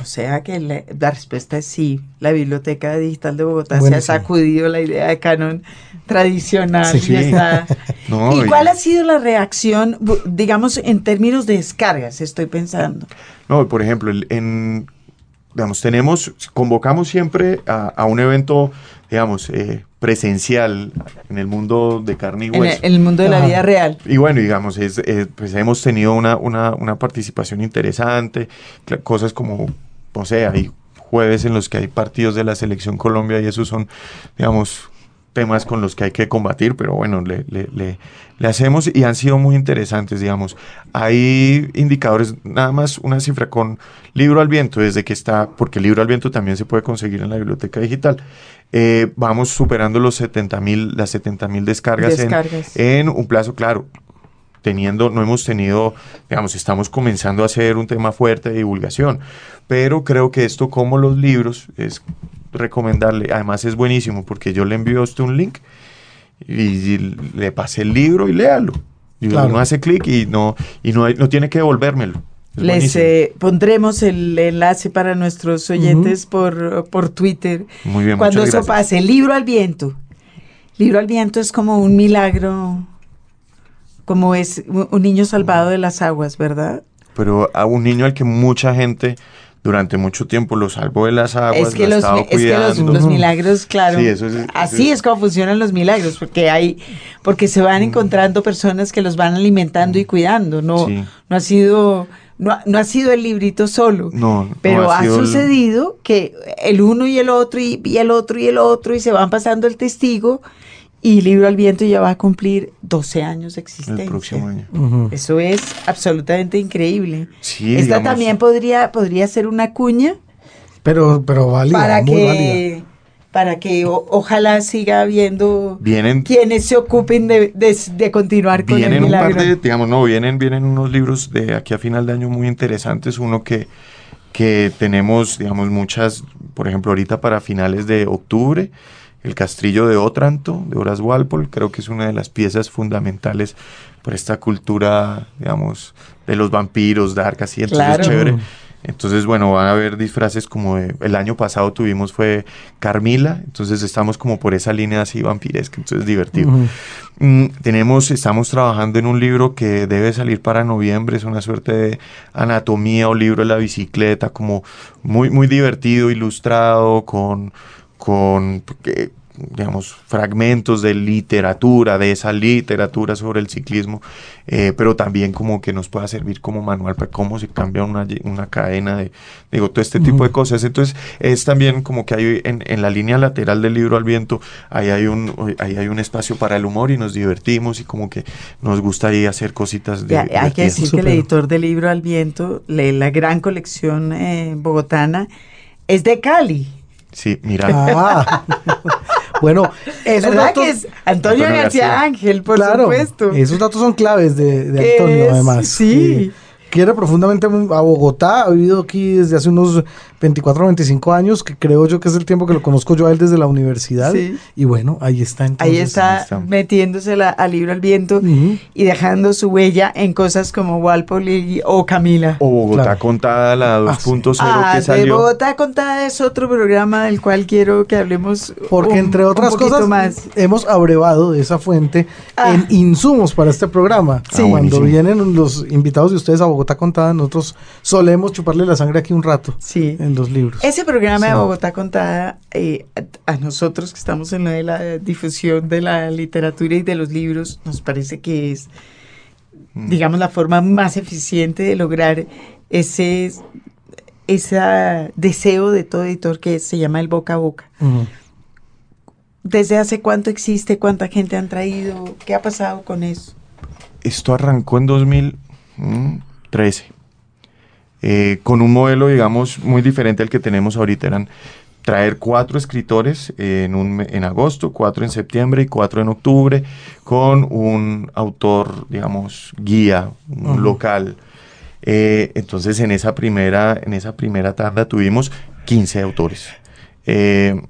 O sea que la, respuesta es sí. La Biblioteca Digital de Bogotá se ha sacudido la idea de canon tradicional. Y, cuál ha sido la reacción, digamos, en términos de descargas, estoy pensando? No, por ejemplo, en, digamos, tenemos, convocamos siempre a, un evento, digamos, eh, presencial en el mundo de carne y hueso. En el, mundo de la vida real. Y bueno, digamos, es, eh, pues hemos tenido una, una, una participación interesante, cosas como o sea, hay jueves en los que hay partidos de la selección Colombia y esos son, digamos, temas con los que hay que combatir, pero bueno, le, le, le, hacemos y han sido muy interesantes, digamos. Hay indicadores, nada más una cifra con Libro al Viento, desde que está, porque el Libro al Viento también se puede conseguir en la biblioteca digital. Eh, vamos superando los 70 mil, las 70 mil descargas, descargas. En, en, un plazo claro teniendo, no hemos tenido, digamos, estamos comenzando a hacer un tema fuerte de divulgación, pero creo que esto como los libros es recomendarle, además es buenísimo porque yo le envío a usted un link y, le pasé el libro y léalo. Y uno hace clic y no y no, no tiene que devolvérmelo. Les eh, pondremos el enlace para nuestros oyentes por, por Twitter. Muy bien, Cuando eso pase, libro al viento. Libro al viento es como un milagro como es un niño salvado de las aguas, ¿verdad? Pero a un niño al que mucha gente durante mucho tiempo lo salvó de las aguas, es que, los, es que los, milagros, claro, así es, como funcionan los milagros, porque hay, porque se van encontrando personas que los van alimentando y cuidando, no, no ha sido, no, ha sido el librito solo, no, pero ha, sucedido que el uno y el otro y, y, el otro y el otro y se van pasando el testigo y Libro al Viento ya va a cumplir 12 años de existencia. El próximo año. Eso es absolutamente increíble. Sí, Esta también podría, podría ser una cuña. Pero, pero válida, para que, Para que ojalá siga habiendo vienen, quienes se ocupen de, de, continuar con vienen el milagro. Un par de, digamos, no, vienen, vienen unos libros de aquí a final de año muy interesantes. Uno que, que tenemos, digamos, muchas, por ejemplo, ahorita para finales de octubre el Castrillo de Otranto, de Horace Walpole, creo que es una de las piezas fundamentales por esta cultura, digamos, de los vampiros, dark, así, entonces es chévere. Entonces, bueno, van a haber disfraces como el año pasado tuvimos fue Carmila, entonces estamos como por esa línea así vampiresca, entonces es divertido. Mm, tenemos, estamos trabajando en un libro que debe salir para noviembre, es una suerte de anatomía o libro de la bicicleta, como muy, muy divertido, ilustrado, con con digamos, fragmentos de literatura, de esa literatura sobre el ciclismo, eh, pero también como que nos pueda servir como manual para cómo se cambia una, cadena de, digo, todo este tipo de cosas. Entonces, es también como que hay en, la línea lateral del libro al viento, ahí hay, un, ahí hay un espacio para el humor y nos divertimos y como que nos gusta ahí hacer cositas de... hay que decir que el editor del libro al viento, la gran colección eh, bogotana, es de Cali. Sí, mira. Ah. bueno, esos datos. Que es Antonio, García, Ángel, por supuesto. Esos datos son claves de, de Antonio, además. Sí. Quiere profundamente a Bogotá, ha vivido aquí desde hace unos 24 o 25 años, que creo yo que es el tiempo que lo conozco yo a él desde la universidad. Y bueno, ahí está entonces. Ahí está, metiéndose al libro al viento y dejando su huella en cosas como Walpole o Camila. O Bogotá Contada, la 2.0 ah, que salió. Bogotá Contada es otro programa del cual quiero que hablemos. Porque entre otras cosas más. hemos abrevado de esa fuente ah. en insumos para este programa. Ah, Cuando vienen los invitados de ustedes a Bogotá Contada, nosotros solemos chuparle la sangre aquí un rato. Sí los libros. Ese programa de Bogotá Contada, eh, a, nosotros que estamos en lo de la difusión de la literatura y de los libros, nos parece que es, mm. digamos, la forma más eficiente de lograr ese, ese deseo de todo editor que se llama el boca a boca. ¿Desde hace cuánto existe? ¿Cuánta gente han traído? ¿Qué ha pasado con eso? Esto arrancó en 2013. Eh, con un modelo, digamos, muy diferente al que tenemos ahorita. Eran traer cuatro escritores en, un, en agosto, cuatro en septiembre y cuatro en octubre, con un autor, digamos, guía, un local. Eh, entonces, en esa, primera, en esa primera tanda tuvimos 15 autores. Eh,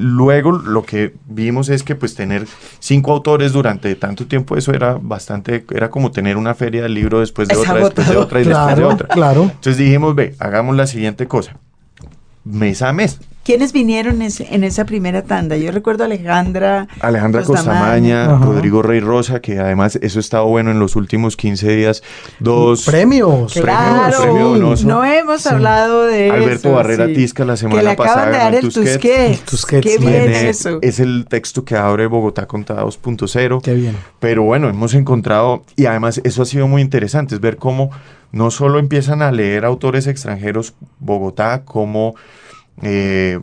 luego lo que vimos es que pues tener cinco autores durante tanto tiempo, eso era bastante, era como tener una feria del libro después de otra, después de otra y después de otra. Claro. Entonces dijimos, ve, hagamos la siguiente cosa, mes a mes. ¿Quiénes vinieron en esa primera tanda? Yo recuerdo a Alejandra. Alejandra Costamaña, Rodrigo Rey Rosa, que además eso ha estado bueno en los últimos 15 días. Dos premios. Claro, no hemos hablado de Alberto Barrera Tisca la semana que le acaban pasada. de dar el Tusquets. Qué bien eso. Es el texto que abre Bogotá Contada 2.0. Qué bien. Pero bueno, hemos encontrado, y además eso ha sido muy interesante, es ver cómo no solo empiezan a leer autores extranjeros Bogotá, como eh,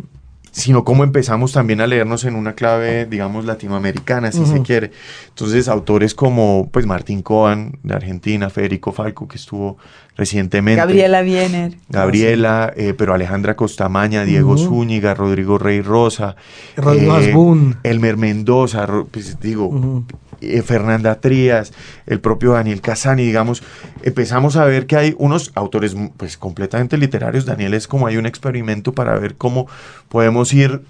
sino cómo empezamos también a leernos en una clave, digamos, latinoamericana, si se quiere. Entonces, autores como, pues, Martín Coan, de Argentina, Federico Falco, que estuvo recientemente. Gabriela Wiener. Gabriela, eh, pero Alejandra Costamaña, Diego Zúñiga, Rodrigo Rey Rosa. Rodrigo eh, Elmer Mendoza, pues, digo, eh, Fernanda Trías, el propio Daniel Casani, digamos, empezamos a ver que hay unos autores pues completamente literarios. Daniel es como hay un experimento para ver cómo podemos ir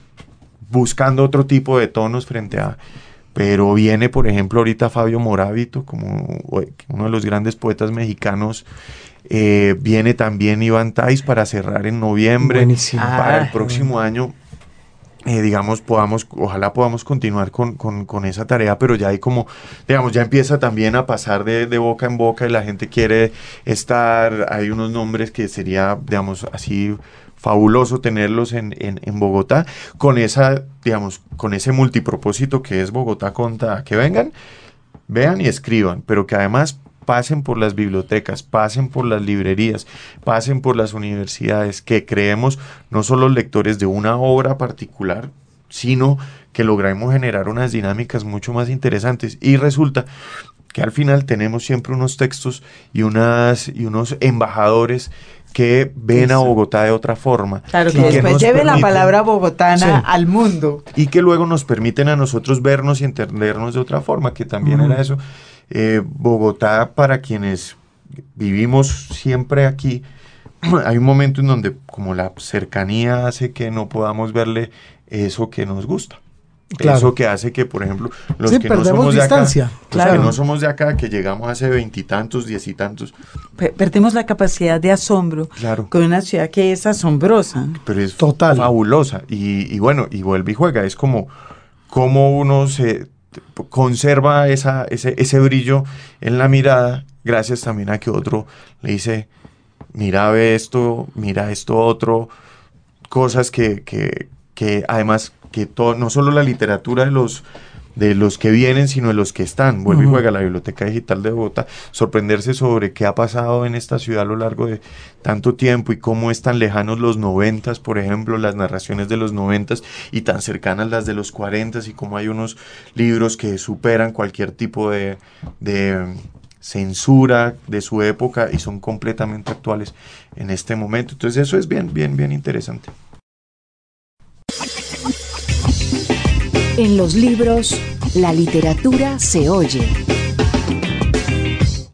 buscando otro tipo de tonos frente a... Pero viene, por ejemplo, ahorita Fabio Morábito, como uno de los grandes poetas mexicanos. Eh, viene también Iván Tais para cerrar en noviembre. Para el ah, próximo año eh, digamos, podamos, ojalá podamos continuar con, con, esa tarea, pero ya hay como, digamos, ya empieza también a pasar de, boca en boca y la gente quiere estar, hay unos nombres que sería, digamos, así fabuloso tenerlos en, en, en, Bogotá, con esa, digamos, con ese multipropósito que es Bogotá Conta, que vengan, vean y escriban, pero que además pasen por las bibliotecas, pasen por las librerías, pasen por las universidades, que creemos no solo lectores de una obra particular, sino que logremos generar unas dinámicas mucho más interesantes. Y resulta que al final tenemos siempre unos textos y, unas, y unos embajadores que ven a Bogotá de otra forma. Claro, que, después lleve la palabra bogotana al mundo. Y que luego nos permiten a nosotros vernos y entendernos de otra forma, que también era eso. Eh, Bogotá, para quienes vivimos siempre aquí, hay un momento en donde como la cercanía hace que no podamos verle eso que nos gusta. Eso que hace que, por ejemplo, los que no somos de acá, que no somos de acá, que llegamos hace veintitantos, diez y tantos. Perdemos la capacidad de asombro claro. con una ciudad que es asombrosa. Pero es Total. fabulosa. Y, y bueno, y vuelve y juega. Es como, como uno se conserva esa, ese, ese brillo en la mirada, gracias también a que otro le dice, mira, ve esto, mira esto otro, cosas que, que, que además que todo, no solo la literatura de los de los que vienen, sino de los que están. Vuelve y juega la Biblioteca Digital de Bogotá. Sorprenderse sobre qué ha pasado en esta ciudad a lo largo de tanto tiempo y cómo están lejanos los noventas, por ejemplo, las narraciones de los noventas y tan cercanas las de los cuarentas y cómo hay unos libros que superan cualquier tipo de, de censura de su época y son completamente actuales en este momento. Entonces eso es bien, bien, bien interesante. En los libros, la literatura se oye.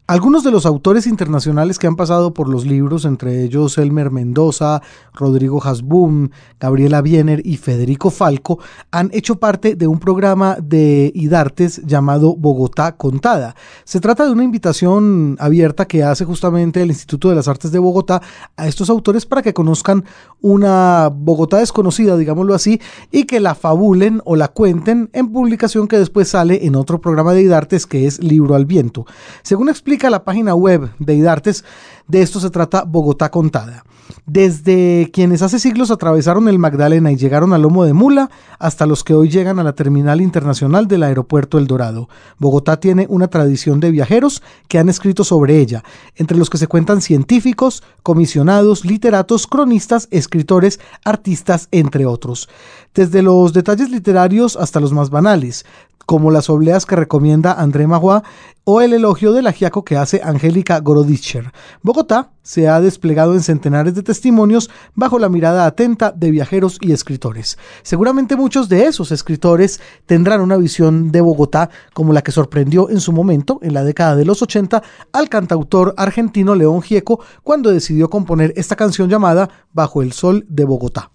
Algunos de los autores internacionales que han pasado por los libros, entre ellos Elmer Mendoza, Rodrigo Hasbum, Gabriela Biener y Federico Falco, han hecho parte de un programa de IDARTES llamado Bogotá Contada. Se trata de una invitación abierta que hace justamente el Instituto de las Artes de Bogotá a estos autores para que conozcan una Bogotá desconocida, digámoslo así, y que la fabulen o la cuenten en publicación que después sale en otro programa de IDARTES que es Libro al Viento. Según explica la página web de IDARTES, de esto se trata Bogotá Contada. Desde quienes hace siglos atravesaron el Magdalena y llegaron al lomo de mula, hasta los que hoy llegan a la terminal internacional del aeropuerto El Dorado. Bogotá tiene una tradición de viajeros que han escrito sobre ella, entre los que se cuentan científicos, comisionados, literatos, cronistas, escritores, artistas, entre otros. Desde los detalles literarios hasta los más banales, como las obleas que recomienda André Magua o el elogio del agiaco que hace Angélica Gorodischer. Bogotá se ha desplegado en centenares de testimonios bajo la mirada atenta de viajeros y escritores. Seguramente muchos de esos escritores tendrán una visión de Bogotá como la que sorprendió en su momento, en la década de los 80, al cantautor argentino León Gieco cuando decidió componer esta canción llamada Bajo el Sol de Bogotá.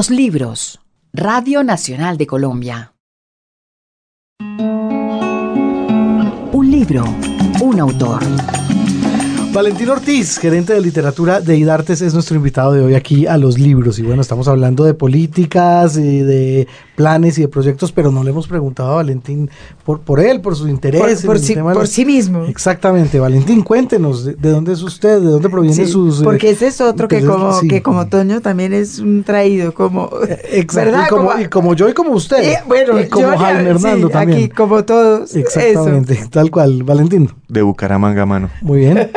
Los libros. Radio Nacional de Colombia. Un libro, un autor. Valentín Ortiz, gerente de literatura de IDARTES, es nuestro invitado de hoy aquí a los libros. Y bueno, estamos hablando de políticas y de planes y de proyectos, pero no le hemos preguntado a Valentín por, por él, por su interés. Por, sí, por sí mismo. Exactamente, Valentín, cuéntenos de, de dónde es usted, de dónde provienen Sí, sus... eh, porque ese es otro que intereses? como, Sí. que como Toño también es un traído, como... Exacto, ¿verdad? y como, Como- y como yo y como usted. Eh, bueno, y como yo ya- Jaime Hernando sí, también. Aquí, como todos. Exactamente, tal cual. Valentín, De Bucaramanga, mano. muy bien.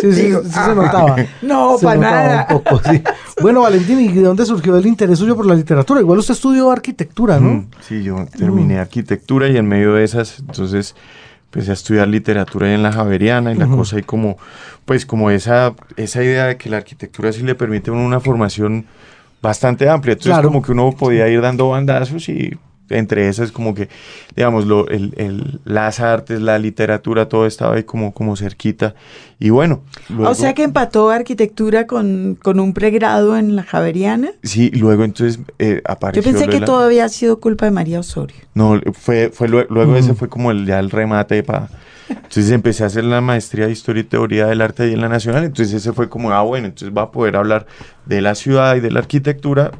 Sí, sí, Digo, sí se notaba. No, Se para notaba nada. un poco, sí. Bueno, Valentín, ¿y de dónde surgió el interés suyo por la literatura? Igual usted estudió arquitectura, ¿no? Mm, Sí, yo terminé arquitectura y en medio de entonces empecé a estudiar literatura en la Javeriana y la cosa y como, pues como esa, esa idea de que la arquitectura sí le permite a uno una formación bastante amplia. Entonces Claro. como que uno podía ir dando bandazos y entre esas como que, digamos, lo, el, el- las artes, la literatura, todo estaba ahí como, como cerquita. Y bueno. luego- O sea que empató arquitectura con, con un pregrado en la Javeriana. Sí, luego entonces eh, apareció... Yo pensé que la- todo había sido culpa de María Osorio. No, fue, fue lue- luego ese fue como el, ya el remate para... Entonces empecé a hacer la maestría de Historia y Teoría del Arte ahí en la Nacional, entonces ese fue como, ah, bueno, entonces va a poder hablar de la ciudad y de la arquitectura.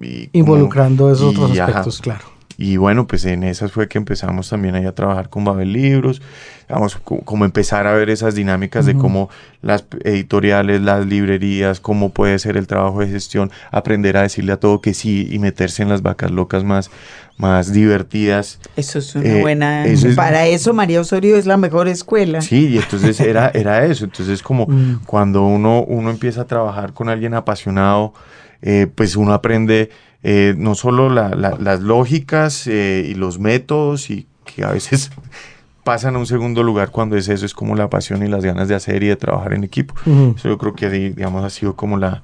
y como- Involucrando esos otros y, ajá. aspectos, claro. Y bueno, pues en esas fue que empezamos también ahí a trabajar con Babel Libros, vamos, co- como empezar a ver esas dinámicas de cómo las editoriales, las librerías, cómo puede ser el trabajo de gestión, aprender a decirle a todo que sí y meterse en las vacas locas más, más divertidas. Eso es una Eh, buena. eso es- Para eso María Osorio es la mejor escuela. Sí, y entonces era, era eso. Entonces, como Mm. cuando uno, uno empieza a trabajar con alguien apasionado, eh, pues uno aprende eh, no solo la- la- las lógicas eh, y los métodos, y que a veces pasan a un segundo lugar cuando es eso, es como la pasión y las ganas de hacer y de trabajar en equipo. Ujú. Eso yo creo que, di- digamos, ha sido como la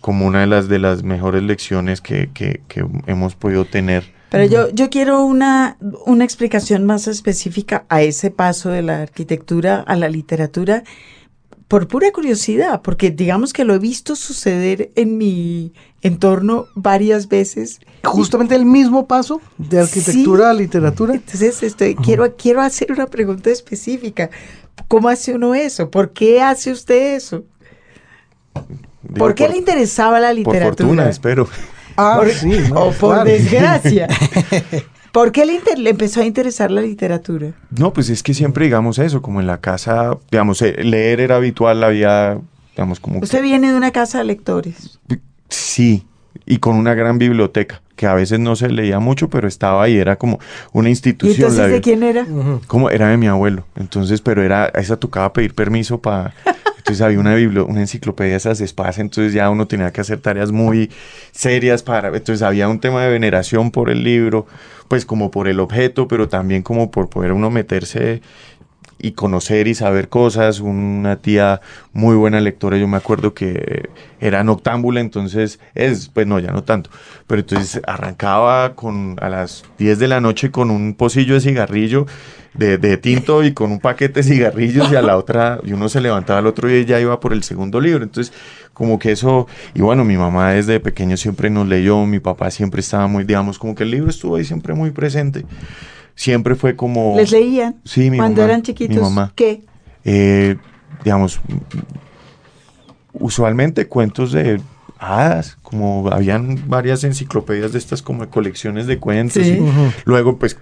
como una de las de las mejores lecciones que, que, que hemos podido tener. Pero yo, yo quiero una, una explicación más específica a ese paso de la arquitectura a la literatura por pura curiosidad, porque digamos que lo he visto suceder en mi entorno varias veces. Justamente el mismo paso de arquitectura Sí. a literatura. Entonces estoy, quiero, quiero hacer una pregunta específica. ¿Cómo hace uno eso? ¿Por qué hace usted eso? Digo, ¿Por qué le interesaba la Por literatura? fortuna, espero. Ah, Por- sí, no, o por claro. desgracia. ¿Por qué le, inter- le empezó a interesar la literatura? No, pues es que siempre digamos eso, como en la casa, digamos, eh, leer era habitual, había digamos, como... Usted viene de una casa de lectores. Sí, y con una gran biblioteca que a veces no se leía mucho, pero estaba ahí, era como una institución. ¿Y entonces de quién era? Como era de mi abuelo. Entonces, pero era, esa tocaba pedir permiso para entonces había una, una enciclopedia de esas espacios, entonces ya uno tenía que hacer tareas muy serias para, entonces había un tema de veneración por el libro, pues como por el objeto, pero también como por poder uno meterse y conocer y saber cosas. Una tía muy buena lectora, yo me acuerdo que era noctámbula, entonces es, pues no, ya no tanto. Pero entonces arrancaba con a las 10 de la noche con un pocillo de cigarrillo de, de, tinto y con un paquete de cigarrillos y a la otra, y uno se levantaba al otro y ya iba por el segundo libro. Entonces, como que eso, y bueno, mi mamá desde pequeño siempre nos leyó, mi papá siempre estaba muy, digamos, como que el libro estuvo ahí siempre muy presente siempre fue como... ¿Les leían? Sí, mi Cuando eran chiquitos. Mi mamá. ¿Qué? Eh, digamos, usualmente cuentos de hadas, como habían varias enciclopedias de estas como de colecciones de cuentos. Y Luego, pues,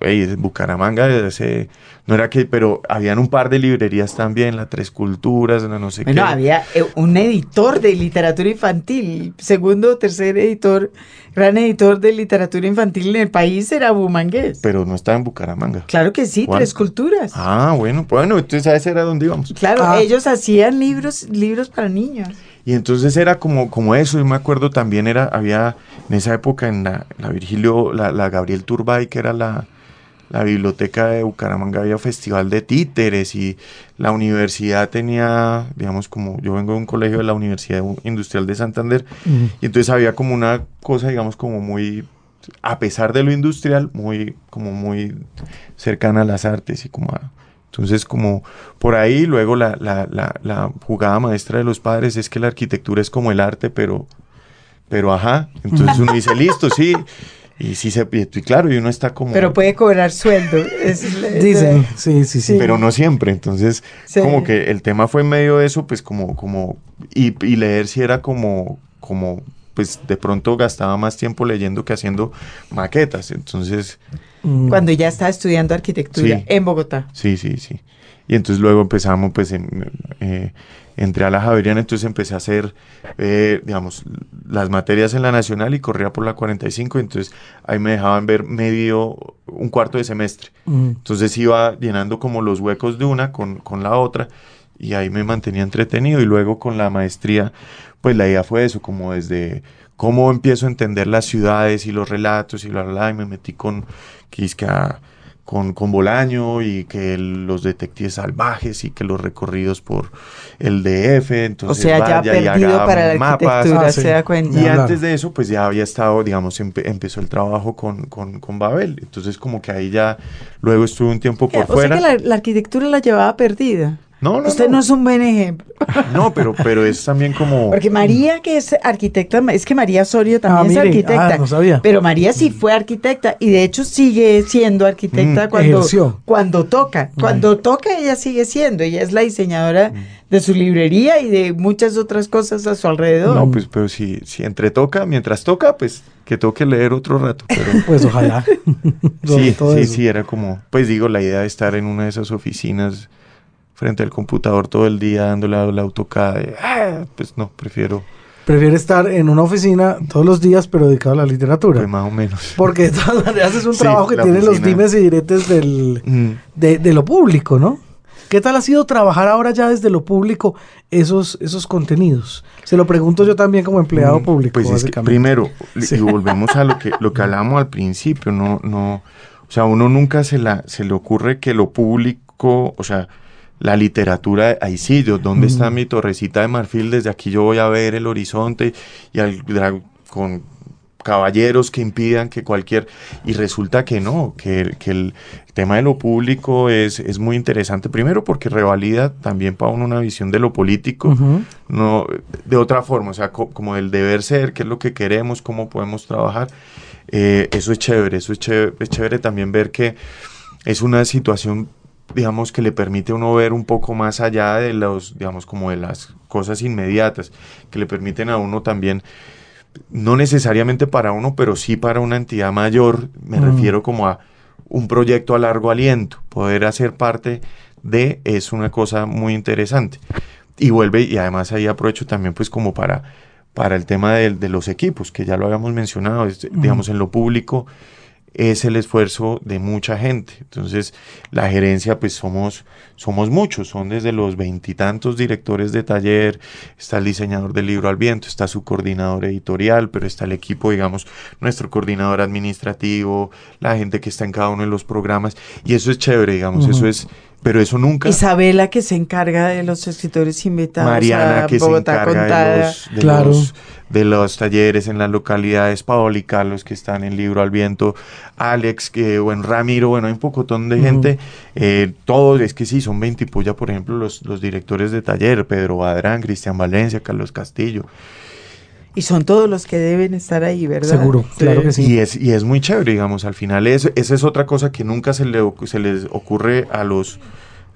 en Bucaramanga, ese, no era que, pero habían un par de librerías también, la Tres Culturas, la no sé qué. Bueno, había eh, un editor de literatura infantil, segundo o tercer editor, gran editor de literatura infantil en el país era Bumangués. Pero no estaba en Bucaramanga. Claro que sí, Tres Culturas. Ah, bueno, bueno, entonces a ese era donde íbamos. Claro, ah. ellos hacían libros, libros para niños. Y entonces era como, como eso, yo me acuerdo también era, había en esa época en la, Virgilio, la, la Gabriel Turbay, que era la, la biblioteca de Bucaramanga había festival de títeres y la universidad tenía, digamos, como yo vengo de un colegio de la Universidad Industrial de Santander, y entonces había como una cosa, digamos, como muy, a pesar de lo industrial, muy, como muy cercana a las artes y como a, entonces, como por ahí, luego la, la, la, la, jugada maestra de los padres es que la arquitectura es como el arte, pero, pero ajá. Entonces uno dice, listo, sí. Y sí se y claro, y uno está como. Pero puede cobrar sueldo. Dicen, sí, sí, sí. Pero no siempre. Entonces, como que el tema fue en medio de eso, pues como, como, y, y leer si era como, como, pues de pronto gastaba más tiempo leyendo que haciendo maquetas. Entonces. Mm. Cuando ya estaba estudiando arquitectura en Bogotá. Sí, sí, sí. Y entonces luego empezamos, pues, en, eh, entré a la Javeriana, entonces empecé a hacer, eh, digamos, las materias en la Nacional y corría por la 45, entonces ahí me dejaban ver medio, un cuarto de semestre. Entonces iba llenando como los huecos de una con, con la otra y ahí me mantenía entretenido y luego con la maestría, pues la idea fue eso, como desde cómo empiezo a entender las ciudades y los relatos y la bla, y me metí con Quisca con, con Bolaño y que los detectives salvajes y que los recorridos por el DF, entonces o sea, ya perdido para la mapas. Ah, se da cuenta. Y antes de eso, pues ya había estado, digamos, empezó el trabajo con, con, con, Babel, entonces como que ahí ya, luego estuve un tiempo por fuera. O sea que la, la arquitectura la llevaba perdida. No, no, Usted no. es un buen ejemplo. No, pero, pero es también como. Porque María, que es arquitecta, es que María Osorio también ah, es arquitecta. Ah, no sabía. Pero María sí fue arquitecta y de hecho sigue siendo arquitecta mm, cuando, cuando toca. Cuando toca, ella sigue siendo. Ella es la diseñadora de su librería y de muchas otras cosas a su alrededor. No, pues, pero si, si entre toca, mientras toca, pues que toque leer otro rato. Pero... pues ojalá. sí, sí, sí, era como, pues digo, la idea de estar en una de esas oficinas frente al computador todo el día dándole a la AutoCAD. Ah, pues no, prefiero... Prefiere estar en una oficina todos los días, pero dedicado a la literatura. Pues más o menos. Porque de todas maneras es un trabajo que tiene los dimes y diretes del, mm. de, lo público, ¿no? ¿Qué tal ha sido trabajar ahora ya desde lo público esos, esos contenidos? Se lo pregunto yo también como empleado mm, público. Pues es que primero, y volvemos a lo que, lo que hablamos al principio, no, no, o sea, uno nunca se, la, se le ocurre que lo público, o sea, la literatura, ahí sí, ¿dónde está mi torrecita de marfil? Desde aquí yo voy a ver el horizonte y al, con caballeros que impidan que cualquier... Y resulta que no, que, que el tema de lo público es, es, muy interesante, primero porque revalida también para uno una visión de lo político, no de otra forma, o sea, como el deber ser, qué es lo que queremos, cómo podemos trabajar. Eh, eso es chévere, eso es chévere, es chévere también ver que es una situación digamos que le permite a uno ver un poco más allá de los, digamos, como de las cosas inmediatas, que le permiten a uno también, no necesariamente para uno, pero sí para una entidad mayor, me mm. refiero como a un proyecto a largo aliento, poder hacer parte de es una cosa muy interesante. y vuelve, y además ahí aprovecho también pues como para, para el tema de, de los equipos, que ya lo habíamos mencionado, digamos en lo público es el esfuerzo de mucha gente. Entonces, la gerencia, pues somos, somos muchos, son desde los veintitantos directores de taller, está el diseñador del libro al viento, está su coordinador editorial, pero está el equipo, digamos, nuestro coordinador administrativo, la gente que está en cada uno de los programas, y eso es chévere, digamos, eso es pero eso nunca. Isabela que se encarga de los escritores invitados. Mariana que se encarga de los, de, los, de, los, talleres en las localidades, Paola y Carlos que están en Libro al Viento, Alex, que, bueno, Ramiro, bueno, hay un pocotón de gente, eh, todos, es que sí, son 20 puya, por ejemplo, los, los directores de taller, Pedro Badrán, Cristian Valencia, Carlos Castillo. Y son todos los que deben estar ahí, ¿verdad? Seguro, claro que sí. Y es, y es muy chévere, digamos, al final es, esa es otra cosa que nunca se, le, se les ocurre a los...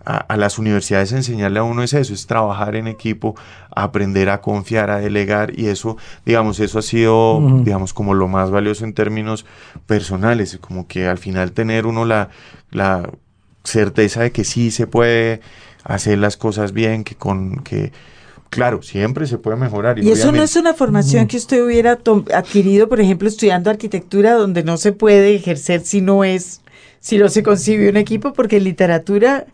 A, las universidades enseñarle a uno es eso, es trabajar en equipo, aprender a confiar, a delegar y eso, digamos, eso ha sido, digamos, como lo más valioso en términos personales, como que al final tener uno la, la certeza de que sí se puede hacer las cosas bien, que con que Claro, siempre se puede mejorar. Y, eso no es una formación que usted hubiera adquirido, por ejemplo, estudiando arquitectura, donde no se puede ejercer si no es, si no se concibe un equipo, porque en literatura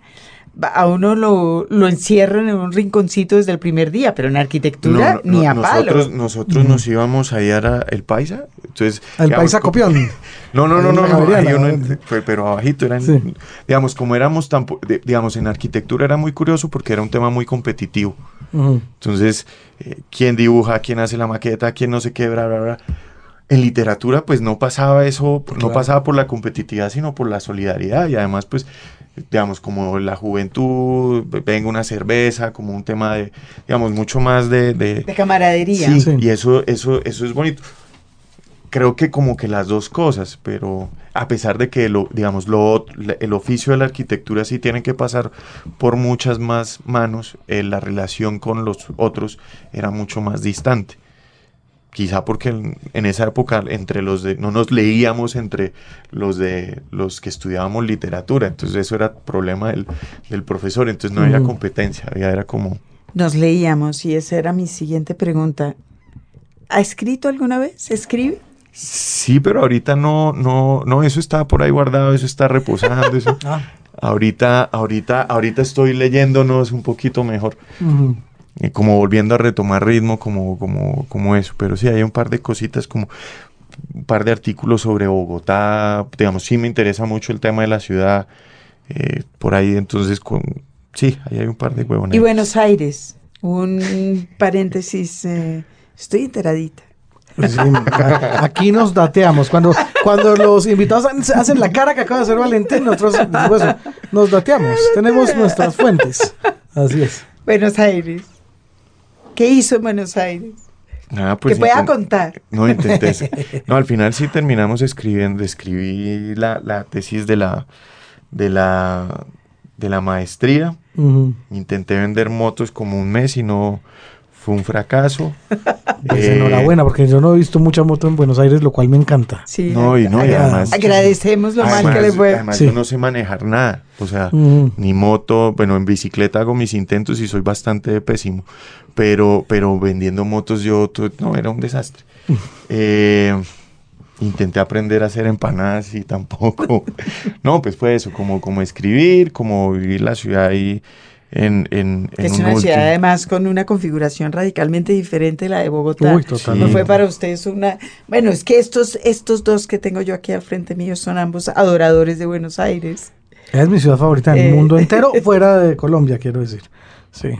a uno lo, lo encierran en un rinconcito desde el primer día, pero en arquitectura ni a nosotros, palo. Nosotros nos íbamos a ir a el Paisa, entonces... ¿El Paisa copión? No, no, no, no, no, pero abajito, eran, digamos, como éramos tan, digamos, en arquitectura era muy curioso porque era un tema muy competitivo. Entonces, eh, ¿quién dibuja? ¿Quién hace la maqueta? ¿Quién no se quebra? Bla, bla, En literatura, pues no pasaba eso, no pasaba por la competitividad, sino por la solidaridad y además, pues digamos, como la juventud, venga una cerveza, como un tema de, digamos, mucho más de... De, camaradería. Sí, y eso, eso, eso es bonito. Creo que como que las dos cosas, pero a pesar de que, lo, digamos, lo, el oficio de la arquitectura sí tiene que pasar por muchas más manos, eh, la relación con los otros era mucho más distante quizá porque en, esa época entre los de no nos leíamos entre los de los que estudiábamos literatura entonces eso era problema del, del profesor entonces no había competencia había era como nos leíamos y esa era mi siguiente pregunta ¿ha escrito alguna vez? ¿escribe? Sí, pero ahorita no, no, no, eso está por ahí guardado, eso está reposando, eso. Ah. Ahorita, ahorita, ahorita estoy leyéndonos un poquito mejor como volviendo a retomar ritmo, como, como, como eso. Pero sí, hay un par de cositas como un par de artículos sobre Bogotá, digamos, sí me interesa mucho el tema de la ciudad, eh, por ahí entonces, con, sí, ahí hay un par de huevones. Y Buenos Aires, un paréntesis, eh, estoy enteradita. Pues aquí nos dateamos. Cuando, cuando los invitados hacen la cara que acaba de hacer Valentín, nosotros pues, nos dateamos. Tenemos nuestras fuentes. Así es. Buenos Aires. ¿Qué hizo en Buenos Aires? Nada, pues que pueda contar. No, intenté. no, al final sí terminamos escribiendo, escribí la, la tesis de la, de la, de la maestría. Intenté vender motos como un mes y no, fue un fracaso. Pues enhorabuena, porque yo no he visto mucha moto en Buenos Aires, lo cual me encanta. Sí, no, y no, y además, agradecemos lo mal que le fue. Además, yo no sé manejar nada, o sea, ni moto, bueno, en bicicleta hago mis intentos y soy bastante pésimo, pero, pero vendiendo motos yo, no, era un desastre. eh, intenté aprender a hacer empanadas y tampoco. no, pues fue eso, como, como escribir, como vivir la ciudad y en, en, es una ciudad además con una configuración radicalmente diferente de la de Bogotá. Uy, No fue para ustedes una... Bueno, es que estos, estos dos que tengo yo aquí al frente mío son ambos adoradores de Buenos Aires. Es mi ciudad favorita en el mundo eh, entero, fuera de Colombia, quiero decir. Sí.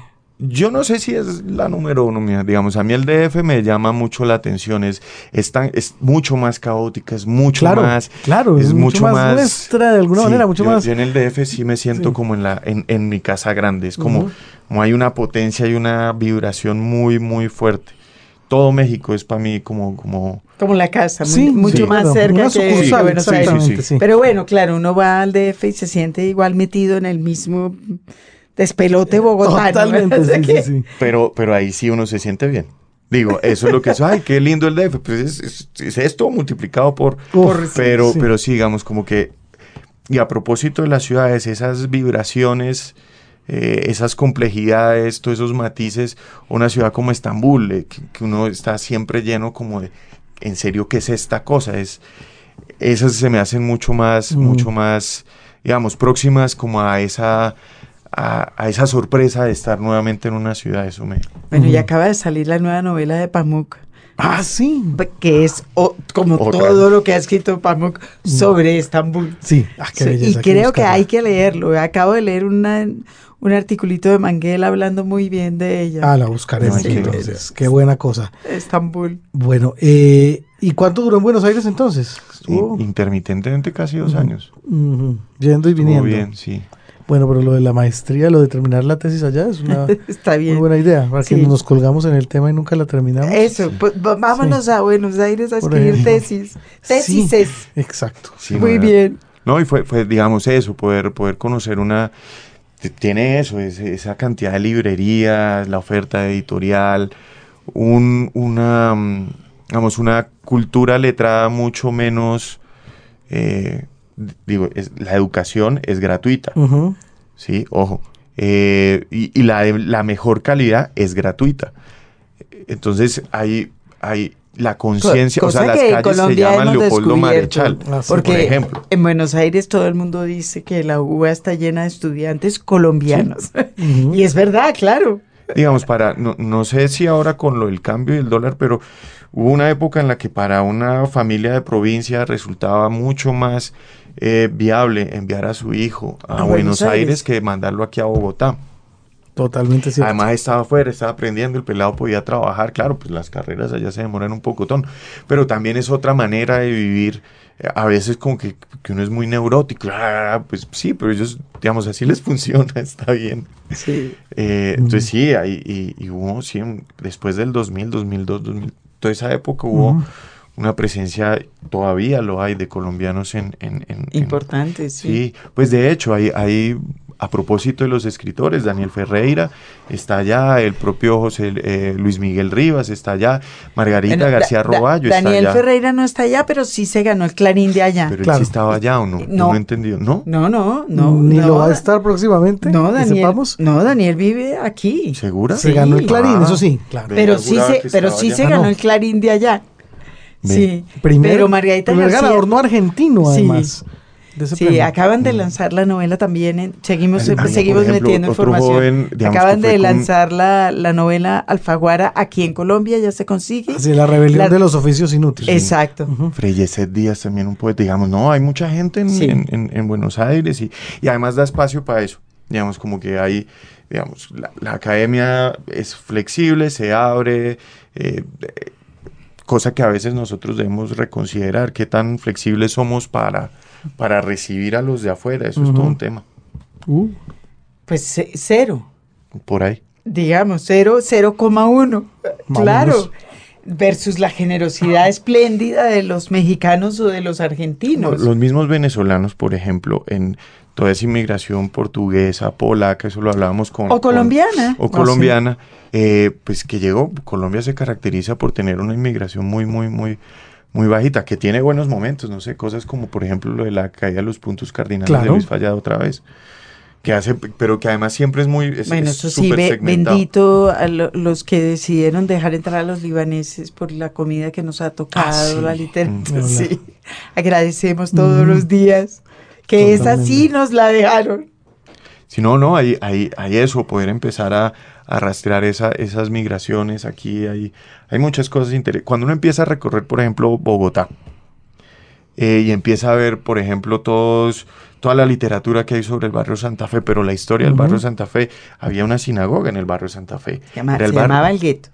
Yo no sé si es la número uno, mía. digamos, a mí el DF me llama mucho la atención, es, es, es mucho más caótica, es mucho más... Claro, es, mucho, más, nuestra de alguna manera, mucho más... Yo en el DF sí me siento como en, la, en, en, mi casa grande, es como, como hay una potencia y una vibración muy, muy fuerte. Todo México es para mí como... como como la casa, mucho más cerca que Buenos Aires. Pero bueno, claro, uno va al DF y se siente igual metido en el mismo despelote Bogotá. Totalmente, sí, Pero, pero ahí sí uno se siente bien. Digo, eso es lo que es, ay, qué lindo el DF. Pues es, esto multiplicado por... pero, pero sí, digamos, como que... Y a propósito de las ciudades, esas vibraciones eh, esas complejidades, todos esos matices, una ciudad como Estambul, eh, que, uno está siempre lleno como de, en serio, ¿qué es esta cosa? Es, esas se me hacen mucho más, mm. mucho más, digamos, próximas como a esa... A, esa sorpresa de estar nuevamente en una ciudad, eso me... Bueno, ya acaba de salir la nueva novela de Pamuk. Ah, sí. Que es como todo lo que ha escrito Pamuk sobre Estambul. Sí, ah, y creo que hay que leerlo. Acabo de leer una, un articulito de Manguel hablando muy bien de ella. Ah, la buscaremos entonces. Qué buena cosa. Estambul. Bueno, eh, ¿y cuánto duró en Buenos Aires entonces? intermitentemente casi dos años. Yendo y viniendo. Muy bien, sí. Bueno, pero lo de la maestría, lo de terminar la tesis allá es una muy buena idea, para que nos colgamos en el tema y nunca la terminamos. Eso, pues, vámonos a Buenos Aires a escribir tesis. Tesis es. Exacto. muy bien. No, y fue, fue, digamos, eso, poder, poder conocer una tiene eso, esa cantidad de librerías, la oferta editorial, un, una, mm, digamos, una cultura letrada mucho menos, eh, digo, la educación es gratuita, ¿sí? Ojo, eh, y, la de la mejor calidad es gratuita. Entonces hay, hay la conciencia, o sea, las calles se llaman Leopoldo Marechal, porque por ejemplo. En Buenos Aires todo el mundo dice que la UBA está llena de estudiantes colombianos. y es verdad, claro. Digamos, para, no, no sé si ahora con lo del cambio del dólar, pero hubo una época en la que para una familia de provincia resultaba mucho más eh, viable enviar a su hijo a, Buenos, Aires que mandarlo aquí a Bogotá. Totalmente cierto. Además estaba afuera, estaba aprendiendo, el pelado podía trabajar, claro, pues las carreras allá se demoran un pocotón, pero también es otra manera de vivir, eh, a veces como que, uno es muy neurótico, ah, pues sí, pero ellos, digamos, así les funciona, está bien. Sí. Eh, entonces sí, y, y, hubo, sí, después del 2000, 2002, 2000, toda esa época hubo... una presencia, todavía lo hay, de colombianos en... en, Importante, sí. Sí, pues de hecho hay, hay a propósito de los escritores, Daniel Ferreira está allá, el propio José eh, Luis Miguel Rivas está allá, Margarita García Roballo está Daniel Ferreira no está allá, pero sí se ganó el Clarín de allá. Pero él sí estaba allá o no? No, no he entendido, ¿no? No, no, no. Ni lo va a estar próximamente. No, Daniel. No, Daniel vive aquí. ¿Segura? Se ganó el Clarín, ah. eso sí, claro. Pero sí se, pero sí se ganó el Clarín de allá. Sí, pero Margarita primer ganador no argentino, además. Sí. Sí, acaban de mm. lanzar la novela también. seguimos seguimos metiendo información. acaban de lanzar la, novela Alfaguara aquí en Colombia, ya se consigue. Sí, la rebelión de los oficios inútiles. Exacto. Uh Díaz también un poeta. Digamos, no, hay mucha gente en, Buenos Aires y, y además da espacio para eso. Digamos, como que hay, digamos, la, academia es flexible, se abre. Eh, cosa que a veces nosotros debemos reconsiderar, qué tan flexibles somos para para recibir a los de afuera. Eso es todo un tema. Uh. Pues cero. Por ahí. Digamos, cero, 0,1. Claro. Versus la generosidad espléndida de los mexicanos o de los argentinos. Los mismos venezolanos, por ejemplo, en toda esa inmigración portuguesa, polaca, eso lo hablábamos con... O colombiana. o colombiana, eh, pues que llegó, Colombia se caracteriza por tener una inmigración muy, muy, muy muy bajita, que tiene buenos momentos, no sé, cosas como por ejemplo lo de la caída de los puntos cardinales de Luis Fallado otra vez. Que hace, pero que además siempre es muy. bueno, eso sí, bendito a los que decidieron dejar entrar a los libaneses por la comida que nos ha tocado, ah, la literatura. Mm. Sí, agradecemos todos los días que esa sí nos la dejaron. Si no, no, hay, hay, hay eso, poder empezar a, a rastrear esa, esas migraciones. Aquí hay, hay muchas cosas interesantes. Cuando uno empieza a recorrer, por ejemplo, Bogotá, eh, y empieza a ver, por ejemplo, todos, toda la literatura que hay sobre el barrio Santa Fe, pero la historia del barrio Santa Fe, había una sinagoga en el barrio Santa Fe. Se, se llamaba el gueto.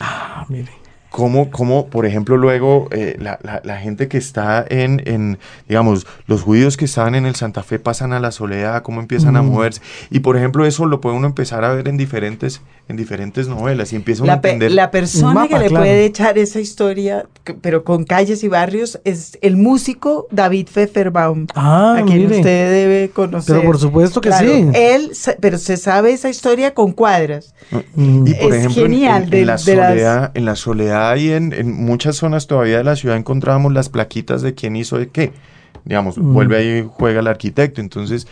Ah, mire cómo, cómo, por ejemplo, luego eh, la, la, gente que está en, en, digamos, los judíos que estaban en el Santa Fe pasan a la soledad, cómo empiezan a moverse. Y, por ejemplo, eso lo puede uno empezar a ver en diferentes, en diferentes novelas y empieza a entender. la persona que le puede echar esa historia, pero con calles y barrios, es el músico David Pfefferbaum, ah, a quien usted debe conocer. Pero por supuesto que sí. Él, pero se sabe esa historia con cuadras. Y, por ejemplo, genial. En, la soledad, en la soledad hay en, muchas zonas todavía de la ciudad encontrábamos las plaquitas de quién hizo de qué. Digamos, mm. vuelve ahí, juega el arquitecto. Entonces,